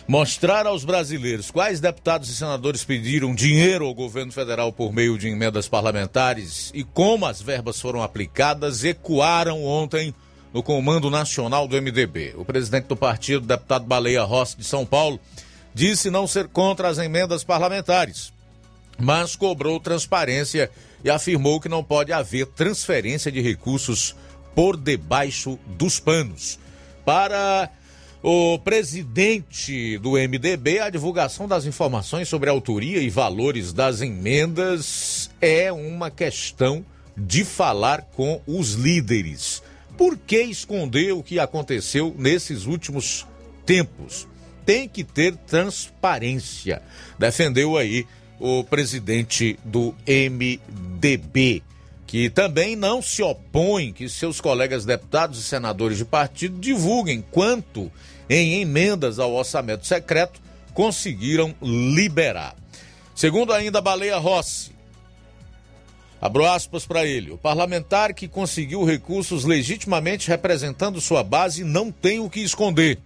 mostrar aos brasileiros quais deputados e senadores pediram dinheiro ao governo federal por meio de emendas parlamentares e como as verbas foram aplicadas ecoaram ontem no Comando Nacional do MDB. O presidente do partido, deputado Baleia Rossi de São Paulo, disse não ser contra as emendas parlamentares, mas cobrou transparência e afirmou que não pode haver transferência de recursos por debaixo dos panos. Para o presidente do MDB, a divulgação das informações sobre a autoria e valores das emendas é uma questão de falar com os líderes. Por que esconder o que aconteceu nesses últimos tempos? Tem que ter transparência, defendeu aí o presidente do MDB que também não se opõe que seus colegas deputados e senadores de partido divulguem quanto em emendas ao orçamento secreto conseguiram liberar. Segundo ainda Baleia Rossi, abro aspas para ele, o parlamentar que conseguiu recursos legitimamente representando sua base não tem o que esconder.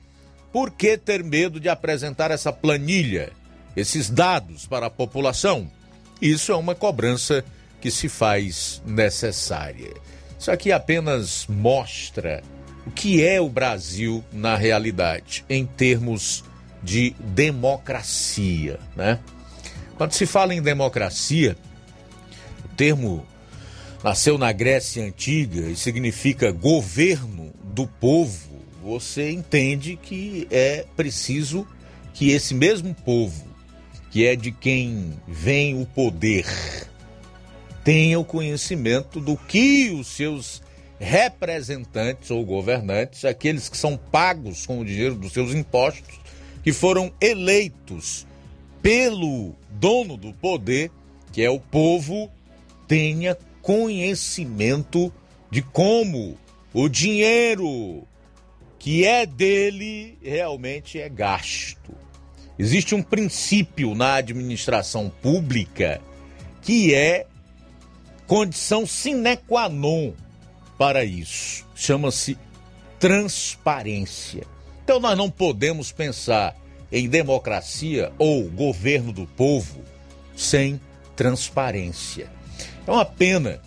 Por que ter medo de apresentar essa planilha, esses dados para a população? Isso é uma cobrança que se faz necessária. Isso aqui apenas mostra o que é o Brasil na realidade, em termos de democracia, né? Quando se fala em democracia, o termo nasceu na Grécia antiga e significa governo do povo. Você entende que é preciso que esse mesmo povo, que é de quem vem o poder, tenha o conhecimento do que os seus representantes ou governantes, aqueles que são pagos com o dinheiro dos seus impostos, que foram eleitos pelo dono do poder, que é o povo, tenha conhecimento de como o dinheiro que é dele realmente é gasto. Existe um princípio na administração pública que é condição sine qua non para isso. Chama-se transparência. Então nós não podemos pensar em democracia ou governo do povo sem transparência. É uma pena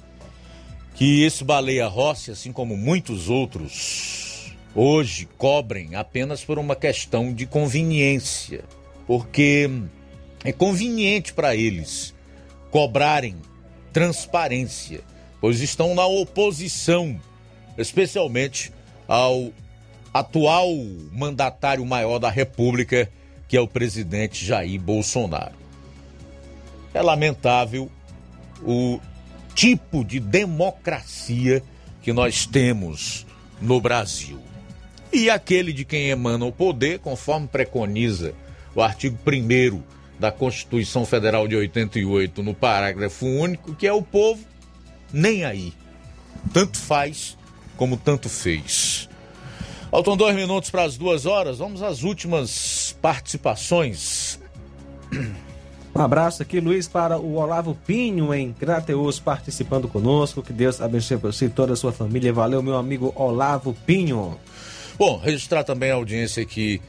que esse Baleia Rossi, assim como muitos outros, hoje cobrem apenas por uma questão de conveniência, porque é conveniente para eles cobrarem transparência, pois estão na oposição, especialmente ao atual mandatário maior da República, que é o presidente Jair Bolsonaro. É lamentável o tipo de democracia que nós temos no Brasil. E aquele de quem emana o poder, conforme preconiza o artigo 1 da Constituição Federal de 88, no parágrafo único, que é o povo nem aí. Tanto faz como tanto fez. Faltam dois minutos para as duas horas. Vamos às últimas participações. Um abraço aqui, Luiz, para o Olavo Pinho em Crateus participando conosco. Que Deus abençoe você e toda a sua família. Valeu, meu amigo Olavo Pinho. Bom, registrar também a audiência aqui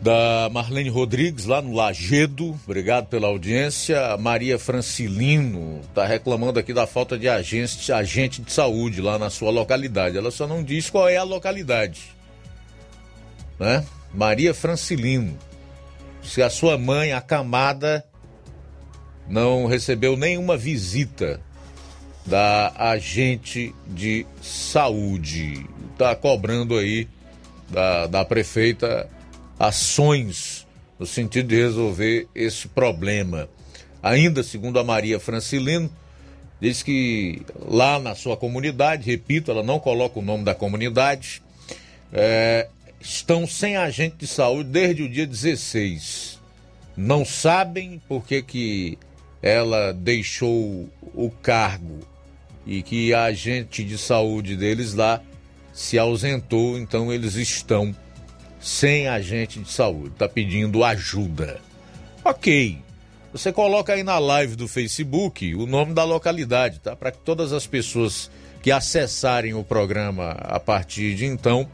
da Marlene Rodrigues, lá no Lagedo. Obrigado pela audiência. Maria Francilino está reclamando aqui da falta de agente, agente de saúde lá na sua localidade. Ela só não diz qual é a localidade. Né? Maria Francilino. Se a sua mãe, acamada, não recebeu nenhuma visita da agente de saúde. Está cobrando aí da, da prefeita ações no sentido de resolver esse problema. Ainda segundo a Maria Francilino, diz que lá na sua comunidade, repito, ela não coloca o nome da comunidade, é, estão sem agente de saúde desde o dia 16. Não sabem por que, que ela deixou o cargo e que a agente de saúde deles lá se ausentou, então eles estão sem agente de saúde, está pedindo ajuda. Ok, você coloca aí na live do Facebook o nome da localidade, tá? Para que todas as pessoas que acessarem o programa a partir de então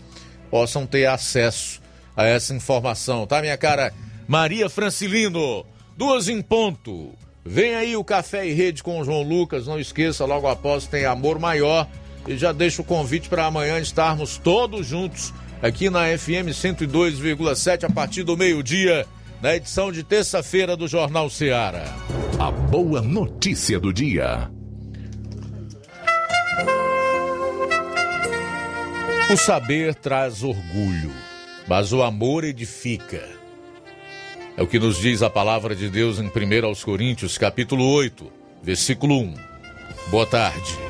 possam ter acesso a essa informação, tá, minha cara? Maria Francilino, duas em ponto. Vem aí o Café e Rede com o João Lucas, não esqueça, logo após tem Amor Maior. E já deixo o convite para amanhã estarmos todos juntos aqui na FM 102,7 a partir do meio-dia, na edição de terça-feira do Jornal Ceará. A boa notícia do dia. O saber traz orgulho, mas o amor edifica. É o que nos diz a palavra de Deus em 1 aos Coríntios, capítulo 8, versículo 1. Boa tarde.